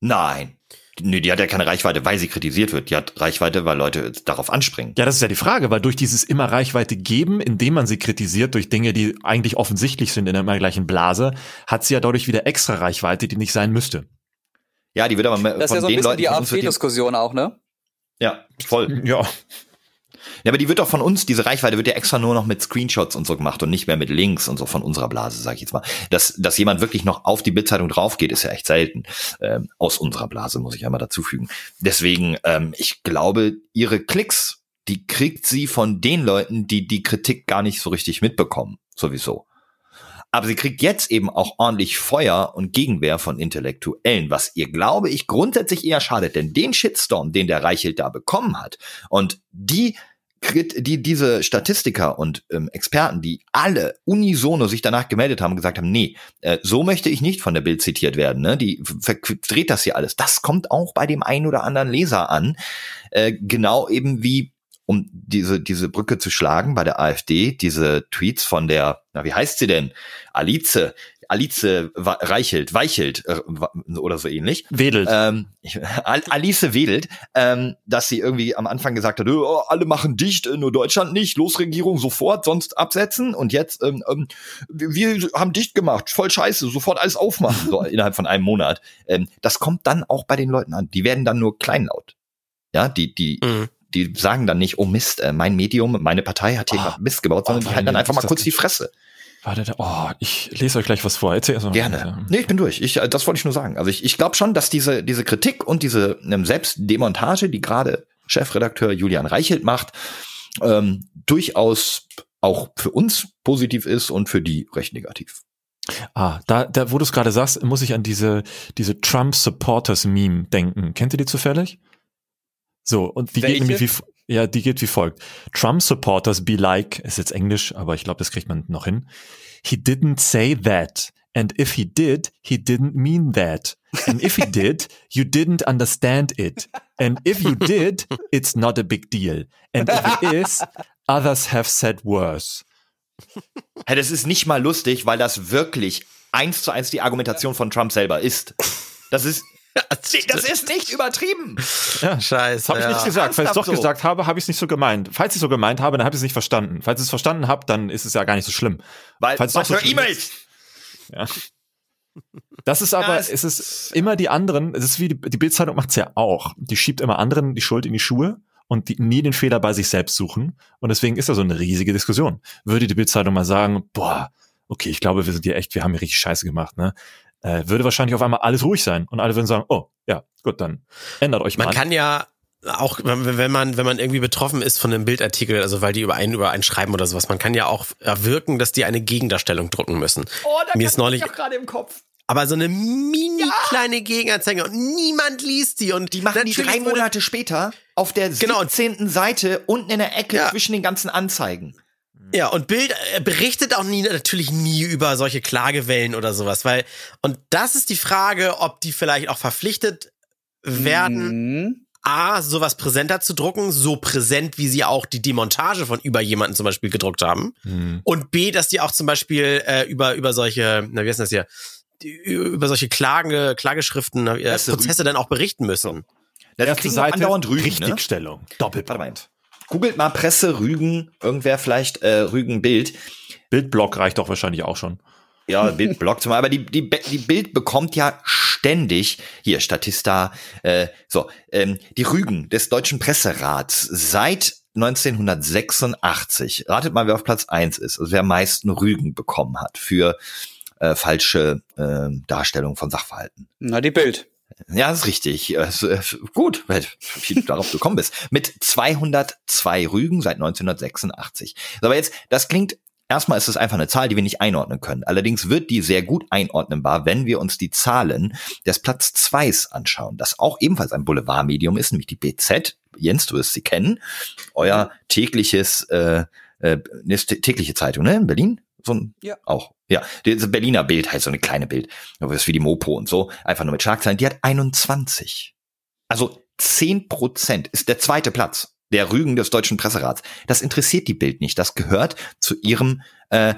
Nein. Nö, die hat ja keine Reichweite, weil sie kritisiert wird. Die hat Reichweite, weil Leute darauf anspringen. Ja, das ist ja die Frage, weil durch dieses immer Reichweite geben, indem man sie kritisiert, durch Dinge, die eigentlich offensichtlich sind in der immer gleichen Blase, hat sie ja dadurch wieder extra Reichweite, die nicht sein müsste. Ja, die wird aber von das ist ja so ein bisschen Leuten die AfD-Diskussion auch, ne? Ja, voll. Ja. Ja, aber die wird doch von uns, diese Reichweite wird ja extra nur noch mit Screenshots und so gemacht und nicht mehr mit Links und so von unserer Blase, sag ich jetzt mal. Dass, dass jemand wirklich noch auf die Bildzeitung draufgeht, ist ja echt selten. Ähm, aus unserer Blase, muss ich einmal dazu fügen. Deswegen, ähm, ich glaube, ihre Klicks, die kriegt sie von den Leuten, die die Kritik gar nicht so richtig mitbekommen. Sowieso. Aber sie kriegt jetzt eben auch ordentlich Feuer und Gegenwehr von Intellektuellen, was ihr, glaube ich, grundsätzlich eher schadet. Denn den Shitstorm, den der Reichelt da bekommen hat und die die diese Statistiker und ähm, Experten, die alle unisono sich danach gemeldet haben, gesagt haben, nee, äh, so möchte ich nicht von der Bild zitiert werden. Ne? Die verdreht das hier alles. Das kommt auch bei dem einen oder anderen Leser an, äh, genau eben wie um diese diese Brücke zu schlagen bei der AfD, diese Tweets von der, na wie heißt sie denn, Alice, Alice Reichelt, Weichelt äh, oder so ähnlich. Wedelt. Ähm, Alice Wedelt, ähm, dass sie irgendwie am Anfang gesagt hat, oh, alle machen dicht, äh, nur Deutschland nicht, los Regierung sofort, sonst absetzen. Und jetzt, ähm, ähm, wir haben dicht gemacht, voll scheiße, sofort alles aufmachen, so innerhalb von einem Monat. Ähm, das kommt dann auch bei den Leuten an. Die werden dann nur kleinlaut. Ja, die, die, mhm die sagen dann nicht, oh Mist, äh, mein Medium, meine Partei hat hier oh, Mist gebaut, sondern oh, die halten dann einfach mal kurz die Fresse. Warte, oh, ich lese euch gleich was vor. Erzähl erst Gerne. Nee, ich bin durch. Ich, äh, das wollte ich nur sagen. Also ich, ich glaube schon, dass diese, diese Kritik und diese ähm, Selbstdemontage, die gerade Chefredakteur Julian Reichelt macht, ähm, durchaus auch für uns positiv ist und für die recht negativ. Ah, da, da wo du es gerade sagst, muss ich an diese, diese Trump-Supporters-Meme denken. Kennt ihr die zufällig? So, und die Welche? geht nämlich wie, ja, die geht wie folgt. Trump supporters be like, ist jetzt Englisch, aber ich glaube, das kriegt man noch hin. He didn't say that. And if he did, he didn't mean that. And if he did, you didn't understand it. And if you did, it's not a big deal. And if it is, others have said worse. Hey, das ist nicht mal lustig, weil das wirklich eins zu eins die Argumentation von Trump selber ist. Das ist, das ist nicht übertrieben. Ja, scheiße. Das habe ich ja. nicht gesagt. Falls ich es doch so. gesagt habe, habe ich es nicht so gemeint. Falls ich so gemeint habe, dann habe ich es nicht verstanden. Falls ich es verstanden habe, dann ist es ja gar nicht so schlimm. Weil, Falls was so für E-Mails? Ja. Das ist aber, ja, es, es ist immer die anderen, es ist wie die, die Bildzeitung macht's ja auch. Die schiebt immer anderen die Schuld in die Schuhe und die nie den Fehler bei sich selbst suchen. Und deswegen ist da so eine riesige Diskussion. Würde die Bildzeitung mal sagen, boah, okay, ich glaube, wir sind hier echt, wir haben hier richtig Scheiße gemacht, ne? Äh, würde wahrscheinlich auf einmal alles ruhig sein und alle würden sagen, oh, ja, gut, dann ändert euch mal. Man kann ja auch wenn man wenn man irgendwie betroffen ist von einem Bildartikel, also weil die über einen über einen schreiben oder sowas, man kann ja auch erwirken, dass die eine Gegendarstellung drucken müssen. Oh, da Mir ist neulich gerade im Kopf. Aber so eine mini kleine ja. Gegenanzeige und niemand liest die und die machen die drei Monate später auf der genau. 17. Seite unten in der Ecke ja. zwischen den ganzen Anzeigen. Ja, und Bild äh, berichtet auch nie, natürlich nie über solche Klagewellen oder sowas, weil, und das ist die Frage, ob die vielleicht auch verpflichtet werden, mhm. A, sowas präsenter zu drucken, so präsent, wie sie auch die Demontage von über jemanden zum Beispiel gedruckt haben. Mhm. Und B, dass die auch zum Beispiel äh, über, über solche, na, wie heißt das hier, über solche Klage, Klageschriften, äh, Prozesse dann auch berichten müssen. Ja, das Erste Seite, andauernd ne? Richtigstellung. Ne? Doppelpunkt. Googelt mal Presse, Rügen, irgendwer vielleicht äh, Rügen Bild. Bildblock reicht doch wahrscheinlich auch schon. Ja, Bildblock zum aber die, die, die Bild bekommt ja ständig, hier Statista, äh, so, ähm, die Rügen des Deutschen Presserats seit 1986. Ratet mal, wer auf Platz eins ist, also wer am meisten Rügen bekommen hat für äh, falsche äh, Darstellung von Sachverhalten. Na, die Bild. Ja, das ist richtig. Äh, gut, wie du darauf gekommen bist. Mit 202 Rügen seit 1986. Aber jetzt, das klingt erstmal ist es einfach eine Zahl, die wir nicht einordnen können. Allerdings wird die sehr gut einordnenbar, wenn wir uns die Zahlen des Platz 2 anschauen, das auch ebenfalls ein Boulevardmedium ist, nämlich die BZ. Jens, du wirst sie kennen. Euer tägliches, äh, äh, tägliche Zeitung, ne, in Berlin? So ein, ja. auch. Ja, das Berliner Bild heißt so eine kleine Bild. Das ist wie die Mopo und so. Einfach nur mit Schlagzeilen. Die hat 21. Also 10 Prozent ist der zweite Platz der Rügen des deutschen Presserats. Das interessiert die Bild nicht. Das gehört zu ihrem äh,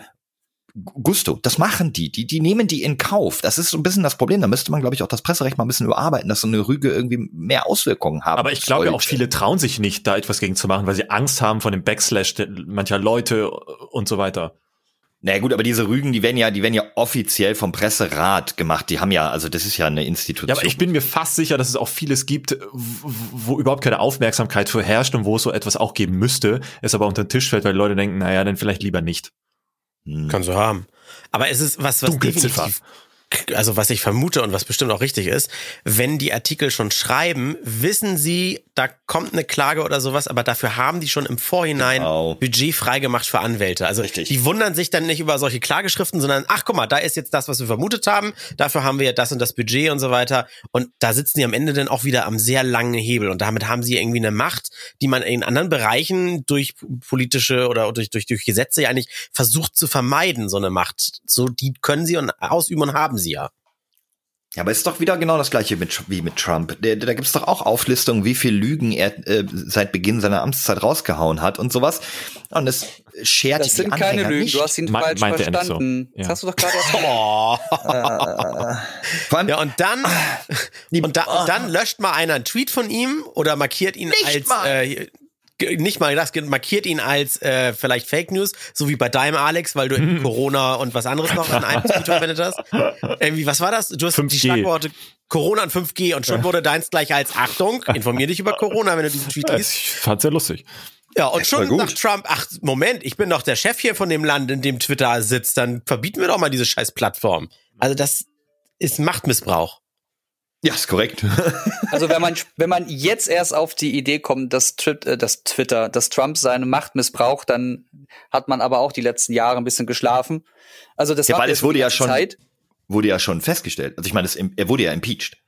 Gusto. Das machen die. die. Die nehmen die in Kauf. Das ist so ein bisschen das Problem. Da müsste man, glaube ich, auch das Presserecht mal ein bisschen überarbeiten, dass so eine Rüge irgendwie mehr Auswirkungen haben. Aber ich glaube ja auch viele trauen sich nicht, da etwas gegen zu machen, weil sie Angst haben vor dem Backslash mancher Leute und so weiter. Na naja, gut, aber diese Rügen, die werden ja, die werden ja offiziell vom Presserat gemacht. Die haben ja, also das ist ja eine Institution. Ja, aber ich bin mir fast sicher, dass es auch vieles gibt, wo überhaupt keine Aufmerksamkeit für herrscht und wo es so etwas auch geben müsste, es aber unter den Tisch fällt, weil die Leute denken, naja, dann vielleicht lieber nicht. Hm. Kann so haben. Aber es ist was, was definitiv, also was ich vermute und was bestimmt auch richtig ist, wenn die Artikel schon schreiben, wissen sie, da kommt eine Klage oder sowas, aber dafür haben die schon im Vorhinein genau. Budget freigemacht für Anwälte. Also Richtig. die wundern sich dann nicht über solche Klageschriften, sondern ach guck mal, da ist jetzt das, was wir vermutet haben, dafür haben wir ja das und das Budget und so weiter. Und da sitzen die am Ende dann auch wieder am sehr langen Hebel. Und damit haben sie irgendwie eine Macht, die man in anderen Bereichen durch politische oder durch, durch, durch Gesetze ja eigentlich versucht zu vermeiden, so eine Macht. So, die können sie und ausüben und haben sie ja. Ja, aber ist doch wieder genau das gleiche mit, wie mit Trump. Da, da gibt es doch auch Auflistungen, wie viel Lügen er äh, seit Beginn seiner Amtszeit rausgehauen hat und sowas. Und es schert Das sind keine Lügen, nicht. du hast ihn Me falsch verstanden. So. Ja. Das hast du doch gerade oh. äh, Ja, und dann, und, da, und dann löscht mal einer einen Tweet von ihm oder markiert ihn nicht als äh, nicht mal das markiert ihn als äh, vielleicht Fake News, so wie bei deinem Alex, weil du mhm. Corona und was anderes noch an einem Tweet verwendet hast. Irgendwie, was war das? Du hast 5G. die Schlagworte Corona und 5G und schon wurde deins gleich als Achtung, informier dich über Corona, wenn du diesen Tweet liest. Ich fand's sehr lustig. Ja, und schon sagt Trump, ach, Moment, ich bin doch der Chef hier von dem Land, in dem Twitter sitzt, dann verbieten wir doch mal diese scheiß Plattform. Also das ist Machtmissbrauch. Ja, ist korrekt. also wenn man, wenn man jetzt erst auf die Idee kommt, dass, äh, dass Twitter, dass Trump seine Macht missbraucht, dann hat man aber auch die letzten Jahre ein bisschen geschlafen. Also das ja, weil es wurde ja schon, Zeit. wurde ja schon festgestellt. Also ich meine, er wurde ja impeached.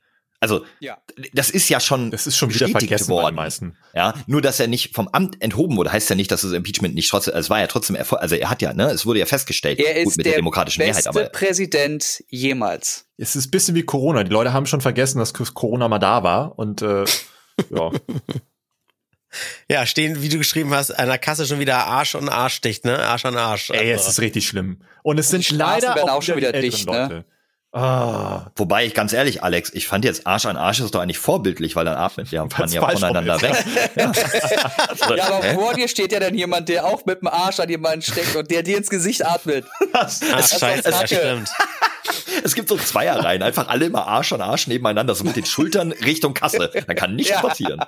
Also ja. das ist ja schon das ist schon wieder vergessen worden. Meisten. Ja, nur dass er nicht vom Amt enthoben wurde, heißt ja nicht, dass das Impeachment nicht trotzdem, es war ja trotzdem Erfolg, also er hat ja, ne, es wurde ja festgestellt, er ist gut, mit der, der demokratischen Mehrheit, aber Präsident jemals. Es ist ein bisschen wie Corona. Die Leute haben schon vergessen, dass Corona mal da war und äh, ja. Ja, stehen, wie du geschrieben hast, an der Kasse schon wieder Arsch und Arsch dicht, ne? Arsch an Arsch. Ey, es also ist richtig schlimm. Und es sind leider auch, auch schon wieder dicht, ne? Ah. Wobei ich ganz ehrlich, Alex, ich fand jetzt Arsch an Arsch ist doch eigentlich vorbildlich, weil dann atmet ja man ja voneinander weg. ja. ja, aber Hä? vor dir steht ja dann jemand, der auch mit dem Arsch an jemanden steckt und der dir ins Gesicht atmet. Das, Ach, das scheiße, das stimmt. Es gibt so Zweierreihen, einfach alle immer Arsch an Arsch nebeneinander, so mit den Schultern Richtung Kasse. Da kann nichts ja. passieren.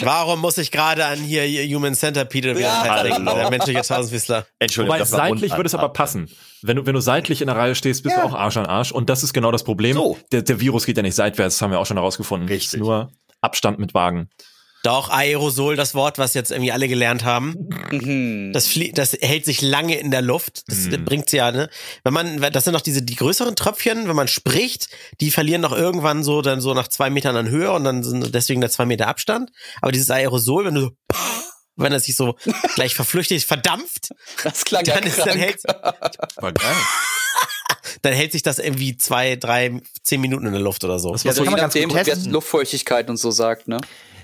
Warum muss ich gerade an hier Human Centipede ja. denken, der menschliche Tausendwissler? Entschuldigung. Wobei seitlich würde es aber passen. Wenn du, wenn du seitlich in der Reihe stehst, bist ja. du auch Arsch an Arsch. Und das ist genau das Problem. So. Der, der Virus geht ja nicht seitwärts, das haben wir auch schon herausgefunden. Richtig. Nur Abstand mit Wagen. Doch, Aerosol, das Wort, was jetzt irgendwie alle gelernt haben. Mhm. Das, das hält sich lange in der Luft. Das mhm. bringt's ja, ne? Wenn man, das sind noch diese, die größeren Tröpfchen, wenn man spricht, die verlieren noch irgendwann so, dann so nach zwei Metern an Höhe und dann sind deswegen da zwei Meter Abstand. Aber dieses Aerosol, wenn du so, wenn er sich so gleich verflüchtigt, verdampft, das klang dann, ist, dann hält, War geil. dann hält sich das irgendwie zwei, drei, zehn Minuten in der Luft oder so. Das ja, so je nachdem, wie Luftfeuchtigkeit und so sagt, ne?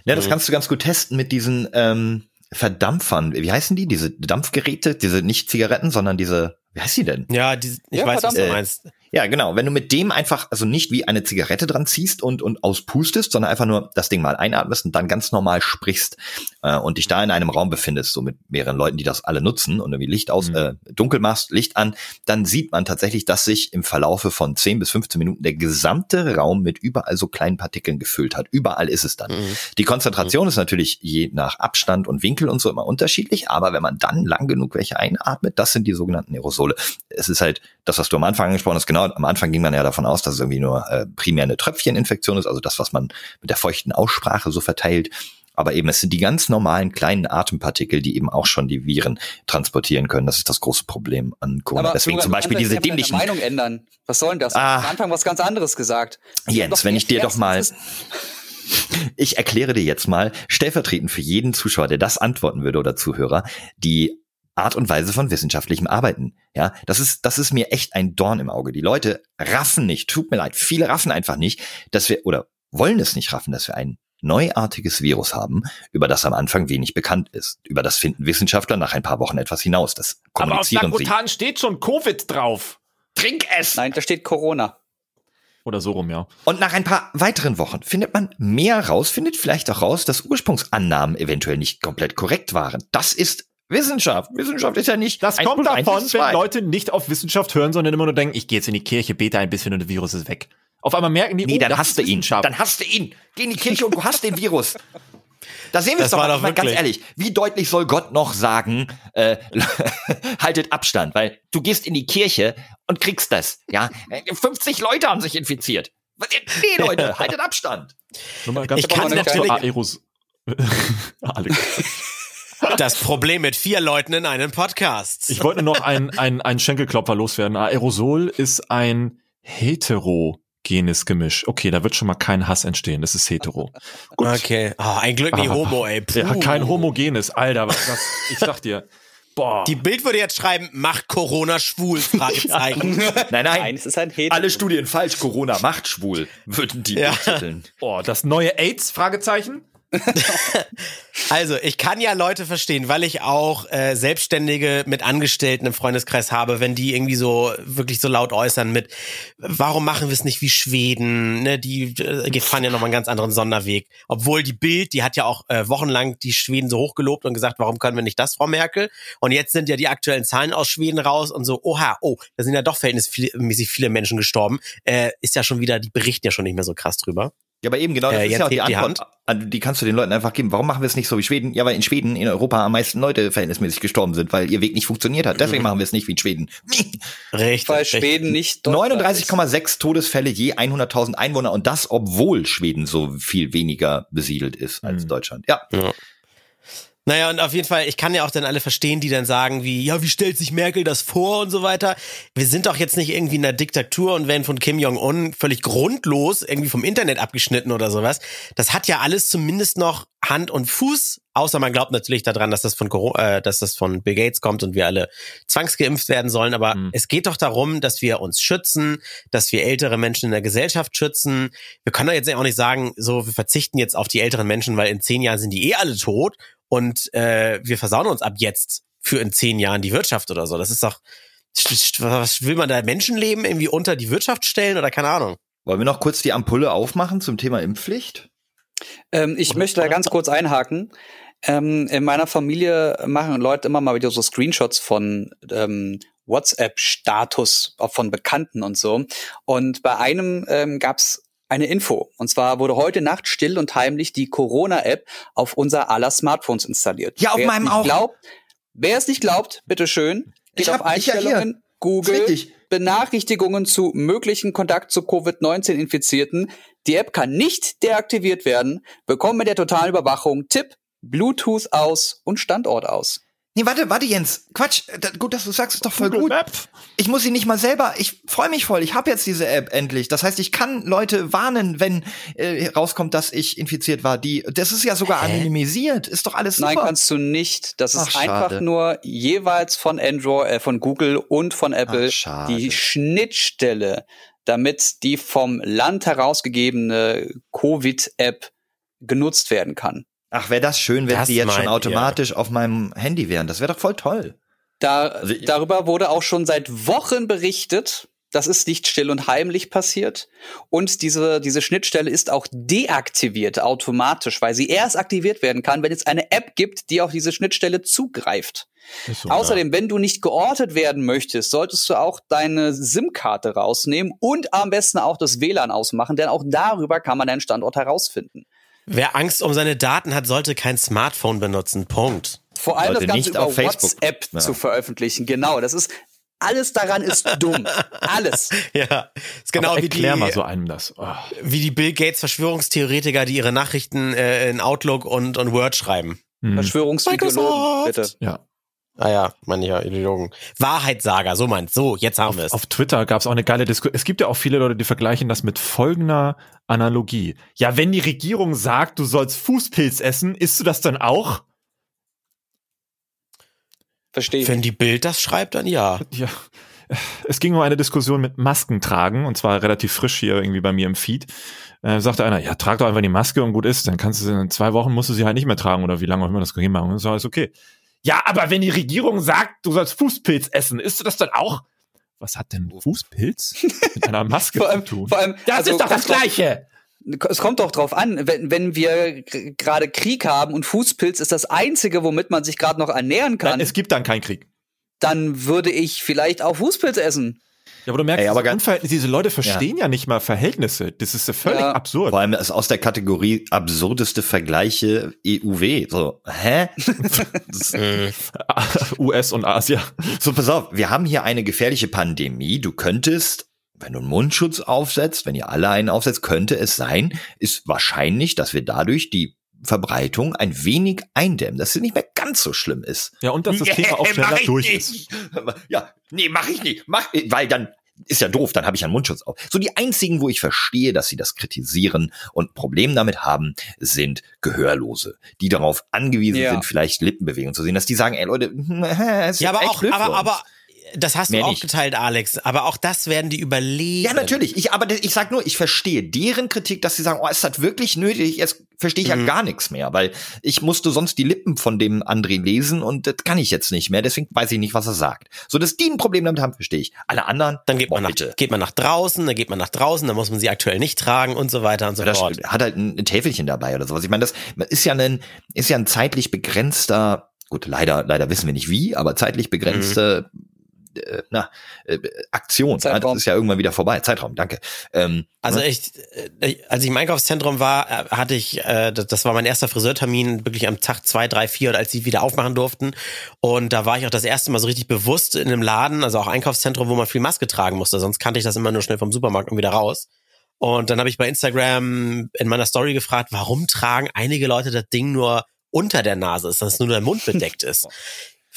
Ja, das mhm. kannst du ganz gut testen mit diesen ähm, Verdampfern. Wie heißen die? Diese Dampfgeräte, diese nicht Zigaretten, sondern diese, wie heißt die denn? Ja, die, ich ja, weiß, was du meinst. Ja, genau. Wenn du mit dem einfach, also nicht wie eine Zigarette dran ziehst und, und auspustest, sondern einfach nur das Ding mal einatmest und dann ganz normal sprichst äh, und dich da in einem Raum befindest, so mit mehreren Leuten, die das alle nutzen und irgendwie Licht aus, mhm. äh, dunkel machst, Licht an, dann sieht man tatsächlich, dass sich im Verlaufe von 10 bis 15 Minuten der gesamte Raum mit überall so kleinen Partikeln gefüllt hat. Überall ist es dann. Mhm. Die Konzentration mhm. ist natürlich je nach Abstand und Winkel und so immer unterschiedlich, aber wenn man dann lang genug welche einatmet, das sind die sogenannten Aerosole. Es ist halt das, was du am Anfang angesprochen hast, genau, am Anfang ging man ja davon aus, dass es irgendwie nur äh, primär eine Tröpfcheninfektion ist, also das, was man mit der feuchten Aussprache so verteilt. Aber eben, es sind die ganz normalen kleinen Atempartikel, die eben auch schon die Viren transportieren können. Das ist das große Problem an Corona. Aber Deswegen zum Beispiel diese dämlichen. Meinung ändern. Was soll denn das? Ah, Am Anfang was ganz anderes gesagt. Jens, wenn ich dir doch mal. Ich erkläre dir jetzt mal, stellvertretend für jeden Zuschauer, der das antworten würde oder Zuhörer, die Art und Weise von wissenschaftlichem Arbeiten. Ja, das ist, das ist mir echt ein Dorn im Auge. Die Leute raffen nicht, tut mir leid, viele raffen einfach nicht, dass wir, oder wollen es nicht raffen, dass wir ein neuartiges Virus haben, über das am Anfang wenig bekannt ist. Über das finden Wissenschaftler nach ein paar Wochen etwas hinaus. Das kommunizieren Aber auf Lagrotan steht schon Covid drauf. Trink es! Nein, da steht Corona. Oder so rum, ja. Und nach ein paar weiteren Wochen findet man mehr raus, findet vielleicht auch raus, dass Ursprungsannahmen eventuell nicht komplett korrekt waren. Das ist Wissenschaft. Wissenschaft ist ja nicht. Das kommt davon, wenn Leute nicht auf Wissenschaft hören, sondern immer nur denken, ich gehe jetzt in die Kirche, bete ein bisschen und das Virus ist weg. Auf einmal merken die, nee, oh, dann hast du ihn. Dann hast du ihn. Geh in die Kirche und du hast den Virus. Da sehen wir es doch mal, mal ganz ehrlich. Wie deutlich soll Gott noch sagen, äh, haltet Abstand, weil du gehst in die Kirche und kriegst das. Ja, 50 Leute haben sich infiziert. Nee, Leute, haltet Abstand. ich kann natürlich Aeros Alex. Das Problem mit vier Leuten in einem Podcast. Ich wollte noch einen, einen, Schenkelklopfer loswerden. Aerosol ist ein heterogenes Gemisch. Okay, da wird schon mal kein Hass entstehen. Das ist hetero. Gut. Okay. Oh, ein Glück nie ah, Homo, ey. Puh. Ja, kein homogenes. Alter, was, was ich sag dir. Boah. Die Bild würde jetzt schreiben, macht Corona schwul? Fragezeichen. nein, nein, nein, es ist ein Hetero. Alle Studien falsch, Corona macht schwul, würden die ja. titeln. Oh, das neue AIDS? Fragezeichen? also, ich kann ja Leute verstehen, weil ich auch äh, Selbstständige mit Angestellten im Freundeskreis habe, wenn die irgendwie so wirklich so laut äußern mit, warum machen wir es nicht wie Schweden? Ne, die äh, fahren ja noch mal einen ganz anderen Sonderweg. Obwohl die Bild, die hat ja auch äh, wochenlang die Schweden so hochgelobt und gesagt, warum können wir nicht das, Frau Merkel? Und jetzt sind ja die aktuellen Zahlen aus Schweden raus und so, oha, oh, da sind ja doch verhältnismäßig viele Menschen gestorben. Äh, ist ja schon wieder, die berichten ja schon nicht mehr so krass drüber. Ja, aber eben genau, das äh, ist ja die Antwort, die, die kannst du den Leuten einfach geben. Warum machen wir es nicht so wie Schweden? Ja, weil in Schweden, in Europa am meisten Leute verhältnismäßig gestorben sind, weil ihr Weg nicht funktioniert hat. Deswegen mhm. machen wir es nicht wie in Schweden. Richtig. Weil Schweden nicht 39,6 Todesfälle je 100.000 Einwohner und das, obwohl Schweden so viel weniger besiedelt ist als mhm. Deutschland. Ja. ja. Naja, und auf jeden Fall, ich kann ja auch dann alle verstehen, die dann sagen, wie, ja, wie stellt sich Merkel das vor und so weiter. Wir sind doch jetzt nicht irgendwie in einer Diktatur und werden von Kim Jong-un völlig grundlos irgendwie vom Internet abgeschnitten oder sowas. Das hat ja alles zumindest noch Hand und Fuß, außer man glaubt natürlich daran, dass das von Corona, äh, dass das von Bill Gates kommt und wir alle zwangsgeimpft werden sollen. Aber mhm. es geht doch darum, dass wir uns schützen, dass wir ältere Menschen in der Gesellschaft schützen. Wir können doch jetzt auch nicht sagen, so, wir verzichten jetzt auf die älteren Menschen, weil in zehn Jahren sind die eh alle tot und äh, wir versauen uns ab jetzt für in zehn Jahren die Wirtschaft oder so. Das ist doch, was will man da Menschenleben irgendwie unter die Wirtschaft stellen oder keine Ahnung? Wollen wir noch kurz die Ampulle aufmachen zum Thema Impfpflicht? Ähm, ich oder möchte da ganz kurz einhaken. Ähm, in meiner Familie machen Leute immer mal wieder so Screenshots von ähm, WhatsApp-Status von Bekannten und so. Und bei einem ähm, gab es eine Info. Und zwar wurde heute Nacht still und heimlich die Corona-App auf unser aller Smartphones installiert. Ja, auf wer meinem auch. Glaubt, wer es nicht glaubt, bitteschön, geht ich auf Einstellungen, ja Google, Benachrichtigungen zu möglichen Kontakt zu Covid-19-Infizierten. Die App kann nicht deaktiviert werden. Bekommen mit der totalen Überwachung Tipp, Bluetooth aus und Standort aus. Nee, warte, warte, Jens. Quatsch. Da, gut, dass du sagst, ist doch voll Google gut. Map. Ich muss sie nicht mal selber. Ich freue mich voll. Ich habe jetzt diese App endlich. Das heißt, ich kann Leute warnen, wenn äh, rauskommt, dass ich infiziert war. Die, das ist ja sogar Hä? anonymisiert. Ist doch alles super. Nein, kannst du nicht. Das ist Ach, einfach nur jeweils von Android, äh, von Google und von Apple Ach, die Schnittstelle, damit die vom Land herausgegebene Covid-App genutzt werden kann. Ach, wäre das schön, wenn das sie jetzt schon automatisch ihr. auf meinem Handy wären. Das wäre doch voll toll. Da, also darüber wurde auch schon seit Wochen berichtet. Das ist nicht still und heimlich passiert. Und diese, diese Schnittstelle ist auch deaktiviert automatisch, weil sie erst aktiviert werden kann, wenn es eine App gibt, die auf diese Schnittstelle zugreift. So, Außerdem, ja. wenn du nicht geortet werden möchtest, solltest du auch deine SIM-Karte rausnehmen und am besten auch das WLAN ausmachen, denn auch darüber kann man deinen Standort herausfinden. Wer Angst um seine Daten hat, sollte kein Smartphone benutzen. Punkt. Vor allem sollte das Ganze über WhatsApp ja. zu veröffentlichen. Genau, das ist Alles daran ist dumm. Alles. ja, ist genau Aber wie erklär die, mal so einem das. Oh. wie die Bill Gates Verschwörungstheoretiker, die ihre Nachrichten äh, in Outlook und, und Word schreiben. Hm. Verschwörungsideologen, bitte. Ja. Ah ja, meine ja, Ideologen. Wahrheitssager, so meint. So, jetzt haben wir es. Auf Twitter gab es auch eine geile Diskussion. Es gibt ja auch viele Leute, die vergleichen das mit folgender Analogie. Ja, wenn die Regierung sagt, du sollst Fußpilz essen, isst du das dann auch? Verstehe ich. Wenn die Bild das schreibt, dann ja. Ja. Es ging um eine Diskussion mit Masken tragen und zwar relativ frisch hier irgendwie bei mir im Feed. Äh, sagte einer, ja, trag doch einfach die Maske und gut ist, dann kannst du sie in zwei Wochen musst du sie halt nicht mehr tragen oder wie lange auch immer das gehen machen. Und so ist okay. Ja, aber wenn die Regierung sagt, du sollst Fußpilz essen, isst du das dann auch? Was hat denn Fußpilz mit einer Maske Vor allem, zu tun? vor allem, Das also ist doch das Gleiche. Es kommt doch drauf an, wenn, wenn wir gerade Krieg haben und Fußpilz ist das einzige, womit man sich gerade noch ernähren kann, Nein, es gibt dann keinen Krieg. dann würde ich vielleicht auch Fußpilz essen. Ja, aber du merkst, Ey, aber Unverhältnis- diese Leute verstehen ja. nicht mal Verhältnisse. Das ist ja völlig Ja. absurd. Vor allem ist aus der Kategorie absurdeste Vergleiche EUW. So, hä? US und Asia. so, pass auf, wir haben hier eine gefährliche Pandemie. Du könntest, wenn du einen Mundschutz aufsetzt, wenn ihr alle einen aufsetzt, könnte es sein, ist wahrscheinlich, dass wir dadurch die Verbreitung ein wenig eindämmen, dass sie nicht mehr ganz so schlimm ist. Ja, und dass das Thema auch Nee, schneller durch nicht. ist. Ja, nee, mach ich nicht. Mach, weil dann ist ja doof, dann habe ich einen Mundschutz auf. So die einzigen, wo ich verstehe, dass sie das kritisieren und Problem damit haben, sind Gehörlose, die darauf angewiesen Ja. sind, vielleicht Lippenbewegungen zu sehen, dass die sagen, ey Leute, es Ja, ist aber echt auch, blöd aber, aber, das hast Mehr du auch nicht. geteilt, Alex. Aber auch das werden die überlegen. ja, natürlich. Ich, aber ich sag nur, ich verstehe deren Kritik, dass sie sagen, oh, ist das wirklich nötig? Jetzt verstehe ich ja Mhm. gar nichts mehr, weil ich musste sonst die Lippen von dem André lesen und das kann ich jetzt nicht mehr, deswegen weiß ich nicht, was er sagt. So, dass die ein Problem damit haben, verstehe ich. Alle anderen, Dann geht boah, man, nach, bitte. geht man nach draußen, dann geht man nach draußen, dann muss man sie aktuell nicht tragen und so weiter und so Ja, fort. hat halt ein, ein Täfelchen dabei oder sowas. Ich meine, das ist ja ein, ist ja ein zeitlich begrenzter, gut, leider, leider wissen wir nicht wie, aber zeitlich begrenzte, äh, na, äh, Aktion. Ja, Zeitraum. Das ist ja irgendwann wieder vorbei. Zeitraum, danke. Ähm, Also ne? echt, äh, als ich im Einkaufszentrum war, äh, hatte ich, äh, das war mein erster Friseurtermin, wirklich am Tag zwei, drei, vier, als sie wieder aufmachen durften. Und da war ich auch das erste Mal so richtig bewusst in einem Laden, also auch Einkaufszentrum, wo man viel Maske tragen musste. Sonst kannte ich das immer nur schnell vom Supermarkt und wieder raus. Und dann habe ich bei Instagram in meiner Story gefragt, warum tragen einige Leute das Ding nur unter der Nase ist, dass nur der Mund bedeckt ist.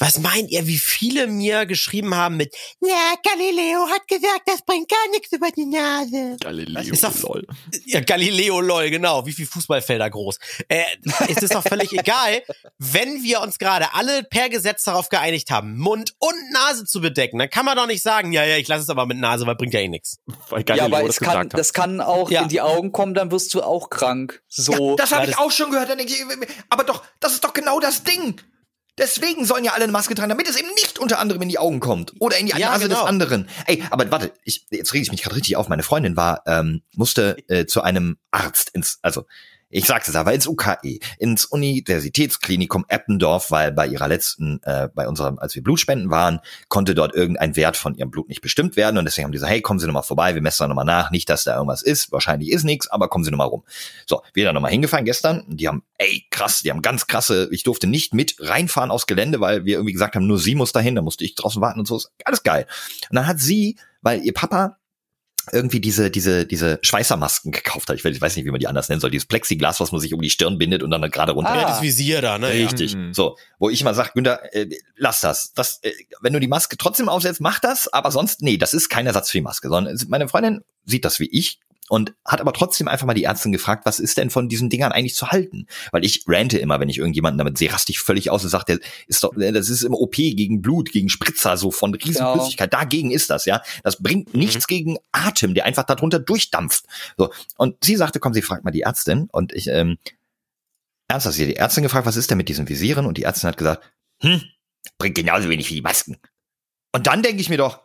Was meint ihr, wie viele mir geschrieben haben mit, ja, Galileo hat gesagt, das bringt gar nichts über die Nase. Galileo, Ist doch- lol. Ja, Galileo lol, genau. Wie viel Fußballfelder groß. Äh, es ist doch völlig egal, wenn wir uns gerade alle per Gesetz darauf geeinigt haben, Mund und Nase zu bedecken, dann kann man doch nicht sagen, ja, ja, ich lasse es aber mit Nase, weil bringt ja eh nichts. Weil ja, Galileo aber das es kann, hat. das kann auch Ja. in die Augen kommen, dann wirst du auch krank. So. ja, das habe ich auch schon gehört. Dann denke ich, aber doch, das ist doch genau das Ding. Deswegen sollen ja alle eine Maske tragen, damit es eben nicht unter anderem in die Augen kommt oder in die Ja, Nase des genau. anderen. Ey, aber warte, ich, jetzt rege ich mich gerade richtig auf. Meine Freundin war, ähm, musste äh, zu einem Arzt ins, also ich sag's es aber, ins UKE, ins Universitätsklinikum Eppendorf, weil bei ihrer letzten, äh, bei unserem, als wir Blutspenden waren, konnte dort irgendein Wert von ihrem Blut nicht bestimmt werden und deswegen haben die gesagt, hey, kommen Sie nochmal vorbei, wir messen da nochmal nach, nicht, dass da irgendwas ist, wahrscheinlich ist nichts, aber kommen Sie nochmal rum. So, wir dann nochmal hingefahren gestern, die haben, ey, krass, die haben ganz krasse, ich durfte nicht mit reinfahren aufs Gelände, weil wir irgendwie gesagt haben, nur sie muss dahin, da musste ich draußen warten und so, alles geil. Und dann hat sie, weil ihr Papa irgendwie diese, diese, diese Schweißermasken gekauft hat. Ich weiß ich weiß nicht, wie man die anders nennen soll. Dieses Plexiglas, was man sich um die Stirn bindet und dann gerade runter. Ah. Ja, das Visier da, ne? Ja. Richtig. Mhm. So, wo ich immer sage, Günther, äh, lass das. das äh, wenn du die Maske trotzdem aufsetzt, mach das, aber sonst, nee, das ist kein Ersatz für die Maske, sondern meine Freundin sieht das wie ich und hat aber trotzdem einfach mal die Ärztin gefragt, was ist denn von diesen Dingern eigentlich zu halten? Weil ich rante immer, wenn ich irgendjemanden damit sehe, raste ich völlig aus und sage, der ist doch, das ist im OP gegen Blut, gegen Spritzer, so von Riesenflüssigkeit. Dagegen ist das, ja. Das bringt nichts gegen Atem, der einfach darunter durchdampft. So. Und sie sagte, komm, sie fragt mal die Ärztin und ich, ähm, ernsthaft, sie hat die Ärztin gefragt, was ist denn mit diesen Visieren? Und die Ärztin hat gesagt, hm, bringt genauso wenig wie die Masken. Und dann denke ich mir doch,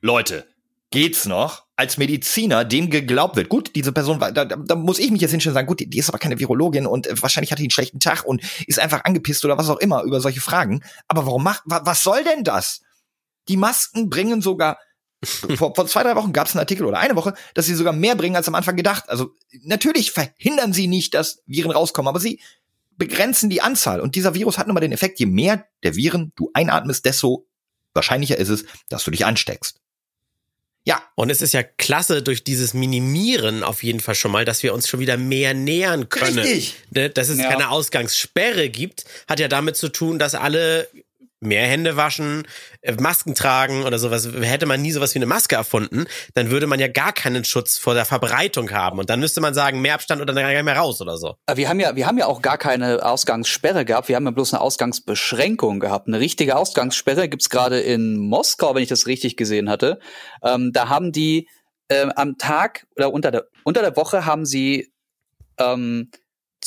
Leute, geht's noch? Als Mediziner, dem geglaubt wird, gut, diese Person war, da, da, muss ich mich jetzt hinstellen und sagen, gut, die, ist aber keine Virologin und äh, wahrscheinlich hat die einen schlechten Tag und ist einfach angepisst oder was auch immer über solche Fragen. Aber warum macht, wa, was soll denn das? Die Masken bringen sogar, vor, vor zwei, drei Wochen gab es einen Artikel oder eine Woche, dass sie sogar mehr bringen als am Anfang gedacht. Also natürlich verhindern sie nicht, dass Viren rauskommen, aber sie begrenzen die Anzahl. Und dieser Virus hat nun mal den Effekt, je mehr der Viren du einatmest, desto wahrscheinlicher ist es, dass du dich ansteckst. Ja. Und es ist ja klasse durch dieses Minimieren auf jeden Fall schon mal, dass wir uns schon wieder mehr nähern können. Richtig. Ne, dass es ja. keine Ausgangssperre gibt, hat ja damit zu tun, dass alle mehr Hände waschen, äh, Masken tragen oder sowas. Hätte man nie sowas wie eine Maske erfunden, dann würde man ja gar keinen Schutz vor der Verbreitung haben. Und dann müsste man sagen, mehr Abstand oder dann gar nicht mehr raus oder so. Wir haben ja, wir haben ja auch gar keine Ausgangssperre gehabt. Wir haben ja bloß eine Ausgangsbeschränkung gehabt. Eine richtige Ausgangssperre gibt's gerade in Moskau, wenn ich das richtig gesehen hatte. Ähm, da haben die äh, am Tag oder unter der, unter der Woche haben sie ähm,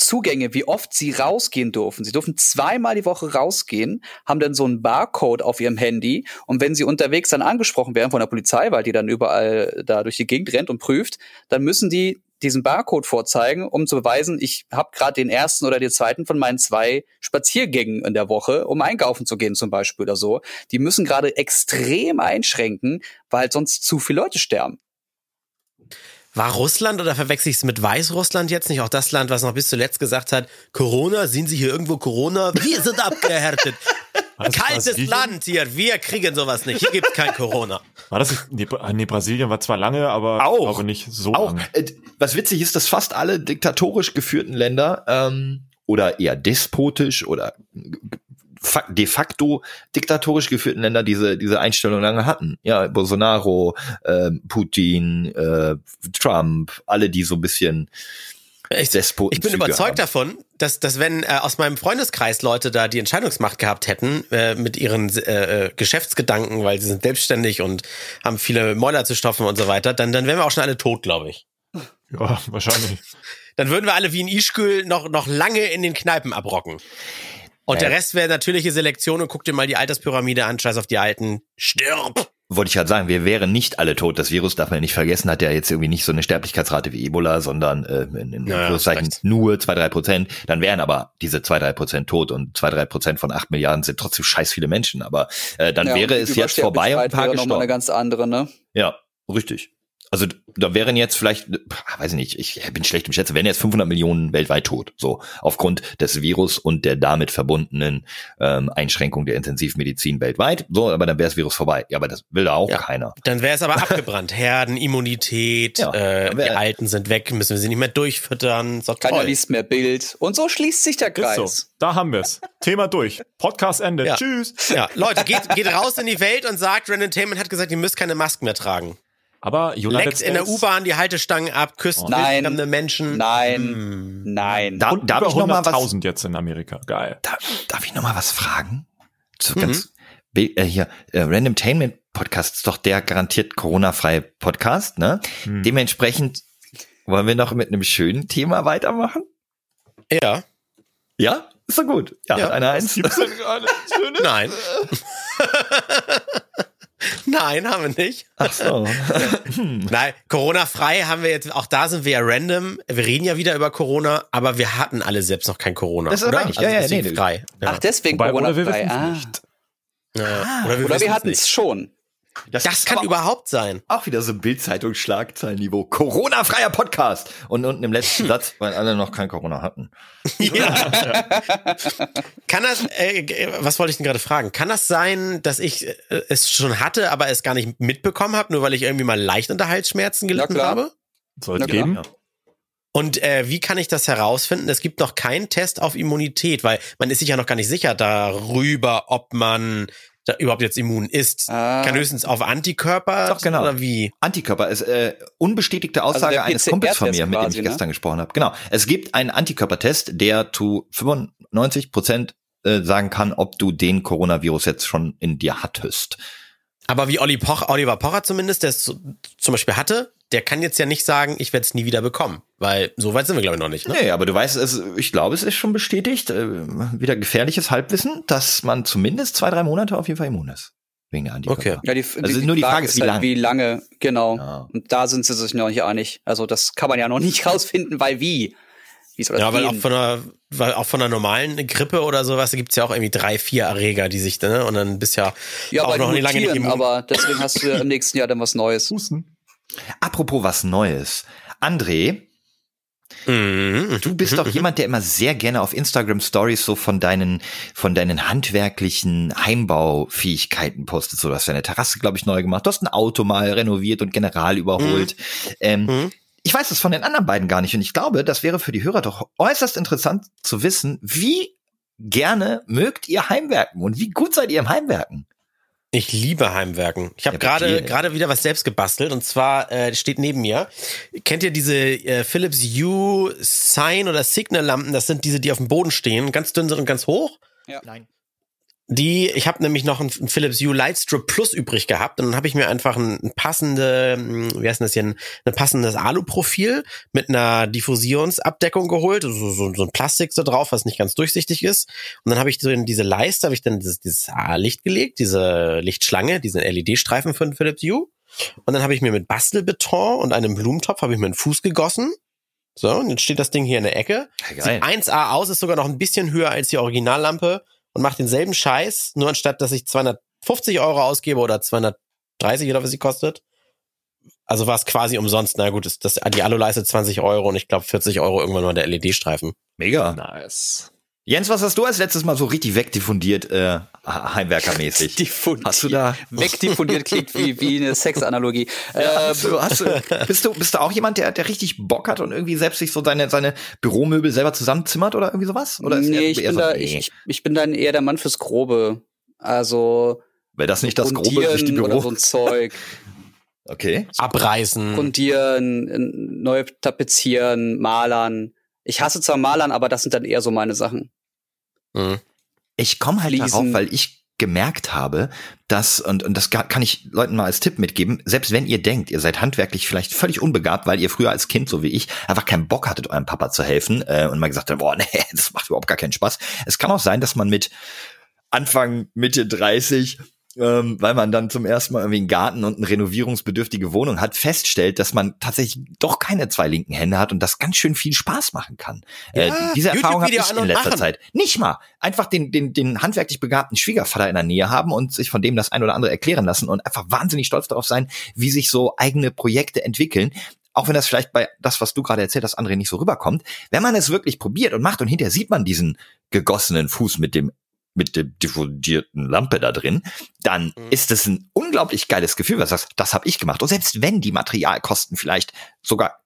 Zugänge, wie oft sie rausgehen dürfen. Sie dürfen zweimal die Woche rausgehen, haben dann so einen Barcode auf ihrem Handy und wenn sie unterwegs dann angesprochen werden von der Polizei, weil die dann überall da durch die Gegend rennt und prüft, dann müssen die diesen Barcode vorzeigen, um zu beweisen, ich habe gerade den ersten oder den zweiten von meinen zwei Spaziergängen in der Woche, um einkaufen zu gehen zum Beispiel oder so. Die müssen gerade extrem einschränken, weil sonst zu viele Leute sterben. War Russland oder verwechsel ich es mit Weißrussland jetzt nicht? Auch das Land, was noch bis zuletzt gesagt hat, Corona, sehen Sie hier irgendwo Corona? Wir sind abgehärtet. Kaltes Land hier, wir kriegen sowas nicht. Hier gibt es kein Corona. War das nicht? Nee, nee, Brasilien war zwar lange, aber auch, glaube nicht so auch. lange. Äh, was witzig ist, dass fast alle diktatorisch geführten Länder ähm, oder eher despotisch oder de facto diktatorisch geführten Länder diese diese Einstellung lange hatten. Ja, Bolsonaro, äh, Putin, äh, Trump, alle die so ein bisschen ich, ich bin überzeugt haben. davon, dass, dass wenn äh, aus meinem Freundeskreis Leute da die Entscheidungsmacht gehabt hätten äh, mit ihren äh, äh, Geschäftsgedanken, weil sie sind selbstständig und haben viele Mäuler zu stopfen und so weiter, dann, dann wären wir auch schon alle tot, glaube ich. Ja, wahrscheinlich. Dann würden wir alle wie in Ischgl noch, noch lange in den Kneipen abrocken. Und der Rest wäre natürliche Selektion und guck dir mal die Alterspyramide an, scheiß auf die Alten. Stirb! Wollte ich halt sagen, wir wären nicht alle tot. Das Virus darf man nicht vergessen, hat ja jetzt irgendwie nicht so eine Sterblichkeitsrate wie Ebola, sondern äh, in, in naja, nur zwei, drei Prozent. Dann wären aber diese zwei, drei Prozent tot und zwei, drei Prozent von acht Milliarden sind trotzdem scheiß viele Menschen. Aber äh, dann ja, wäre es jetzt vorbei und ein paar gestorben. eine ganz andere, ne? Ja, richtig. Also da wären jetzt vielleicht, weiß ich nicht, ich bin schlecht im Schätzen, wären jetzt 500 Millionen weltweit tot, so aufgrund des Virus und der damit verbundenen ähm, Einschränkung der Intensivmedizin weltweit. So, aber dann wäre das Virus vorbei. Ja, aber das will da auch ja, keiner. Dann wäre es aber abgebrannt. Herdenimmunität, ja, äh, die Alten sind weg, müssen wir sie nicht mehr durchfüttern. So keiner toll. liest mehr Bild. Und so schließt sich der Kreis. So. Da haben wir es. Thema durch. Podcast Ende. Ja. Tschüss. Ja, Leute, geht, geht raus in die Welt und sagt, Random Tainment hat gesagt, ihr müsst keine Masken mehr tragen. Aber United Leckt in der U-Bahn die Haltestangen ab, küsst oh. nein, Menschen. Nein, hm. nein. Da, Und darf ich noch mal was? jetzt in Amerika. Geil. Da, darf ich noch mal was fragen? So mhm. ganz äh, hier äh, Randomtainment Podcast ist doch der garantiert Corona-freie Podcast, ne? Mhm. Dementsprechend wollen wir noch mit einem schönen Thema weitermachen? Ja. Ja? Ist doch gut. Ja, ja. eine Eins. Gibt's denn gerade Nein. Nein, haben wir nicht. Ach so. Nein, Corona-frei haben wir jetzt, auch da sind wir ja random. Wir reden ja wieder über Corona, aber wir hatten alle selbst noch kein Corona. Das ist oder? Also ja, ja, nee, frei. Ja. Ach, deswegen Corona-frei. Ah. Ja. Ah. Oder wir, oder wir hatten es schon. Das, das kann überhaupt sein. Auch wieder so Bildzeitung-Schlagzeilenniveau. Corona-freier Podcast. Und unten im letzten Satz, weil alle noch kein Corona hatten. Ja. kann das, äh, was wollte ich denn gerade fragen? Kann das sein, dass ich äh, es schon hatte, aber es gar nicht mitbekommen habe, nur weil ich irgendwie mal leicht unter Halsschmerzen gelitten habe? Soll es geben? Und äh, wie kann ich das herausfinden? Es gibt noch keinen Test auf Immunität, weil man ist sich ja noch gar nicht sicher darüber, ob man überhaupt jetzt immun ist. Ah. Kann höchstens auf Antikörper Doch, genau. oder wie? Antikörper ist äh, unbestätigte also Aussage also eines Kumpels von mir, mit dem ich ne? gestern gesprochen habe. Genau. Es gibt einen Antikörpertest, der zu 95 Prozent äh, sagen kann, ob du den Coronavirus jetzt schon in dir hattest. Aber wie Olli Poch, Oliver Pocher zumindest, der es zum Beispiel hatte, der kann jetzt ja nicht sagen, ich werde es nie wieder bekommen. Weil so weit sind wir, glaube ich, noch nicht. Ne? Nee, aber du weißt, es, ich glaube, es ist schon bestätigt, äh, wieder gefährliches Halbwissen, dass man zumindest zwei, drei Monate auf jeden Fall immun ist. Wegen der Antikörper. Okay. Ja, die, also die, nur die Frage, Frage ist, wie halt, lange. Wie lange, genau. Ja. Und da sind sie sich noch nicht einig. Also das kann man ja noch nicht rausfinden, weil wie. Wie soll das ja, weil auch von einer, weil auch von einer normalen Grippe oder sowas gibt's ja auch irgendwie drei, vier Erreger, die sich, ne? Und dann bist ja, ja auch noch nicht lange nicht immun. Aber deswegen hast du ja im nächsten Jahr dann was Neues. Husten. Apropos was Neues. André, Mhm. Du bist doch jemand, der immer sehr gerne auf Instagram Stories so von deinen, von deinen handwerklichen Heimbaufähigkeiten postet. So, du hast deine Terrasse, glaube ich, neu gemacht. Du hast ein Auto mal renoviert und general überholt. Mhm. Ähm, mhm. Ich weiß das von den anderen beiden gar nicht. Und ich glaube, das wäre für die Hörer doch äußerst interessant zu wissen, wie gerne mögt ihr Heimwerken und wie gut seid ihr im Heimwerken? Ich liebe Heimwerken. Ich habe ja, gerade gerade wieder was selbst gebastelt und zwar äh, steht neben mir. Kennt ihr diese äh, Philips Hue Sign oder Signal Lampen? Das sind diese, die auf dem Boden stehen, ganz dünn sind und ganz hoch. Ja. Nein. Die, ich habe nämlich noch einen, Philips Hue Lightstrip Plus übrig gehabt und dann habe ich mir einfach ein, passende, hm, wie heißt das hier, ein, ein passendes Aluprofil mit einer Diffusionsabdeckung geholt, so, so, so ein Plastik so drauf, was nicht ganz durchsichtig ist. Und dann habe ich so in diese Leiste, habe ich dann dieses, dieses Licht gelegt, diese Lichtschlange, diesen LED-Streifen von Philips Hue. Und dann habe ich mir mit Bastelbeton und einem Blumentopf habe ich mir einen Fuß gegossen. So, und jetzt steht das Ding hier in der Ecke. Geil. Sieht 1A aus, ist sogar noch ein bisschen höher als die Originallampe und mache denselben Scheiß, nur anstatt, dass ich 250 Euro ausgebe oder 230 oder was sie kostet. Also war es quasi umsonst. Na gut, das, das, die Alu-Leiste 20 Euro und ich glaube 40 Euro irgendwann mal der LED-Streifen. Mega. Nice. Jens, was hast du als letztes Mal so richtig wegdiffundiert, äh, Heimwerkermäßig? Diffundiert. Hast du da wegdiffundiert klingt wie, wie eine Sexanalogie. Ja, äh, hast du, hast du, bist du bist du auch jemand, der der richtig Bock hat und irgendwie selbst sich so seine seine Büromöbel selber zusammenzimmert oder irgendwie sowas? Oder ist nee, ich bin so, da nee. ich, ich bin dann eher der Mann fürs Grobe. Also Wäre das nicht das Grobe durch die Büro? Oder so ein Zeug. okay. Abreißen. Grundieren, neu tapezieren, malern. Ich hasse zwar Malern, aber das sind dann eher so meine Sachen. Mhm. Ich komme halt Fliesen. darauf, weil ich gemerkt habe, dass, und, und das kann ich Leuten mal als Tipp mitgeben, selbst wenn ihr denkt, ihr seid handwerklich vielleicht völlig unbegabt, weil ihr früher als Kind, so wie ich, einfach keinen Bock hattet, eurem Papa zu helfen äh, und mal gesagt habt, boah, nee, das macht überhaupt gar keinen Spaß. Es kann auch sein, dass man mit Anfang, Mitte 30 ähm, weil man dann zum ersten Mal irgendwie einen Garten und eine renovierungsbedürftige Wohnung hat, feststellt, dass man tatsächlich doch keine zwei linken Hände hat und das ganz schön viel Spaß machen kann. Äh, ja, äh, diese Erfahrung habe ich in letzter machen. Zeit. Nicht mal. Einfach den, den, den handwerklich begabten Schwiegervater in der Nähe haben und sich von dem das ein oder andere erklären lassen und einfach wahnsinnig stolz darauf sein, wie sich so eigene Projekte entwickeln auch wenn das vielleicht bei das, was du gerade erzählt hast, andere nicht so rüberkommt, wenn man es wirklich probiert und macht und hinterher sieht man diesen gegossenen Fuß mit dem mit der diffundierten Lampe da drin, dann mhm. ist es ein unglaublich geiles Gefühl, was das, das habe ich gemacht. Und selbst wenn die Materialkosten vielleicht sogar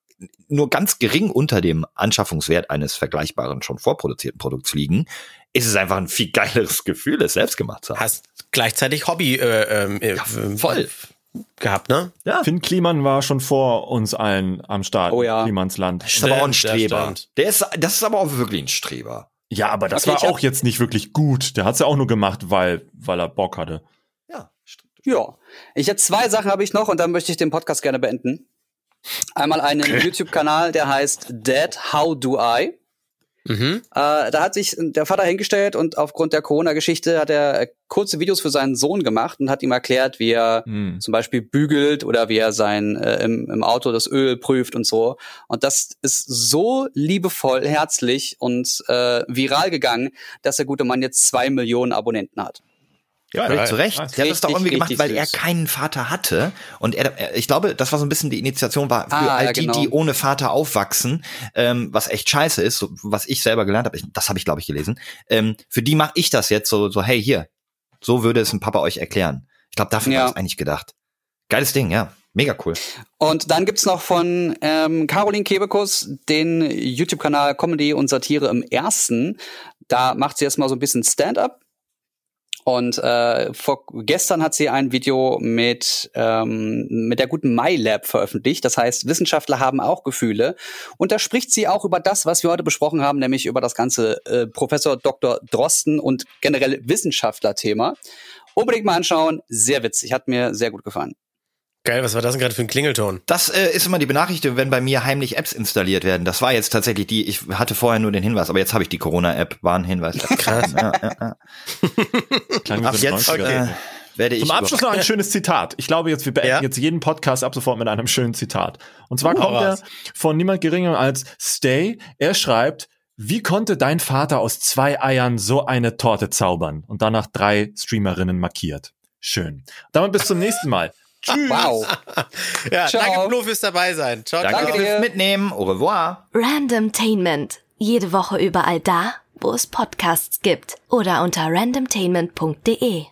nur ganz gering unter dem Anschaffungswert eines vergleichbaren, schon vorproduzierten Produkts liegen, ist es einfach ein viel geileres Gefühl, es selbst gemacht zu haben. Hast gleichzeitig Hobby äh, ähm, äh, ja, voll gehabt, ne? Ja. Finn Kliman war schon vor uns allen am Start. Oh ja. Klimans Land. Das ist aber auch ein Streber. Der ist, das ist aber auch wirklich ein Streber. Ja, aber das okay, war auch jetzt nicht wirklich gut. Der hat es ja auch nur gemacht, weil, weil er Bock hatte. Ja, stimmt. Ja. Ich hätte zwei Sachen habe ich noch und dann möchte ich den Podcast gerne beenden. Einmal einen okay. YouTube-Kanal, der heißt Dad, How Do I? Mhm. Äh, da hat sich der Vater hingestellt und aufgrund der Corona-Geschichte hat er äh, kurze Videos für seinen Sohn gemacht und hat ihm erklärt, wie er mhm. zum Beispiel bügelt oder wie er sein äh, im, im Auto das Öl prüft und so. Und das ist so liebevoll, herzlich und äh, viral gegangen, dass der gute Mann jetzt zwei Millionen Abonnenten hat. Ja, ja zu Recht. Der hat das doch irgendwie gemacht, weil er keinen Vater hatte. Und er, ich glaube, das war so ein bisschen die Initiation war für ah, all die, genau. die ohne Vater aufwachsen, ähm, was echt scheiße ist, so, was ich selber gelernt habe. Das habe ich, glaube ich, gelesen. Ähm, für die mache ich das jetzt so, so, hey, hier, so würde es ein Papa euch erklären. Ich glaube, dafür ja. war es eigentlich gedacht. Geiles Ding, ja. Mega cool. Und dann gibt's noch von ähm, Caroline Kebekus den YouTube-Kanal Comedy und Satire im ersten. Da macht sie erstmal so ein bisschen Stand-up und äh, vor, gestern hat sie ein Video mit, ähm, mit der guten MyLab veröffentlicht. Das heißt, Wissenschaftler haben auch Gefühle. Und da spricht sie auch über das, was wir heute besprochen haben, nämlich über das ganze äh, Professor Dr. Drosten und generell Wissenschaftler-Thema. Unbedingt mal anschauen. Sehr witzig. Hat mir sehr gut gefallen. Geil, was war das denn gerade für ein Klingelton? Das äh, ist immer die Benachrichtigung, wenn bei mir heimlich Apps installiert werden. Das war jetzt tatsächlich die, ich hatte vorher nur den Hinweis, aber jetzt habe ich die Corona-App, Warnhinweis. Krass. ja, ja, ja. Klang Ach, jetzt äh, werde ich. Zum Abschluss noch ein schönes Zitat. Ich glaube, jetzt wir beenden ja? jetzt jeden Podcast ab sofort mit einem schönen Zitat. Und zwar uh, kommt er von niemand geringer als Stay. Er schreibt, wie konnte dein Vater aus zwei Eiern so eine Torte zaubern? Und danach drei Streamerinnen markiert. Schön. Damit bis zum nächsten Mal Tschüss. Wow. ja, Ciao. danke Flo fürs dabei sein. Ciao, danke ciao. fürs Mitnehmen. Au revoir. Randomtainment. Jede Woche überall da, wo es Podcasts gibt oder unter randomtainment.de.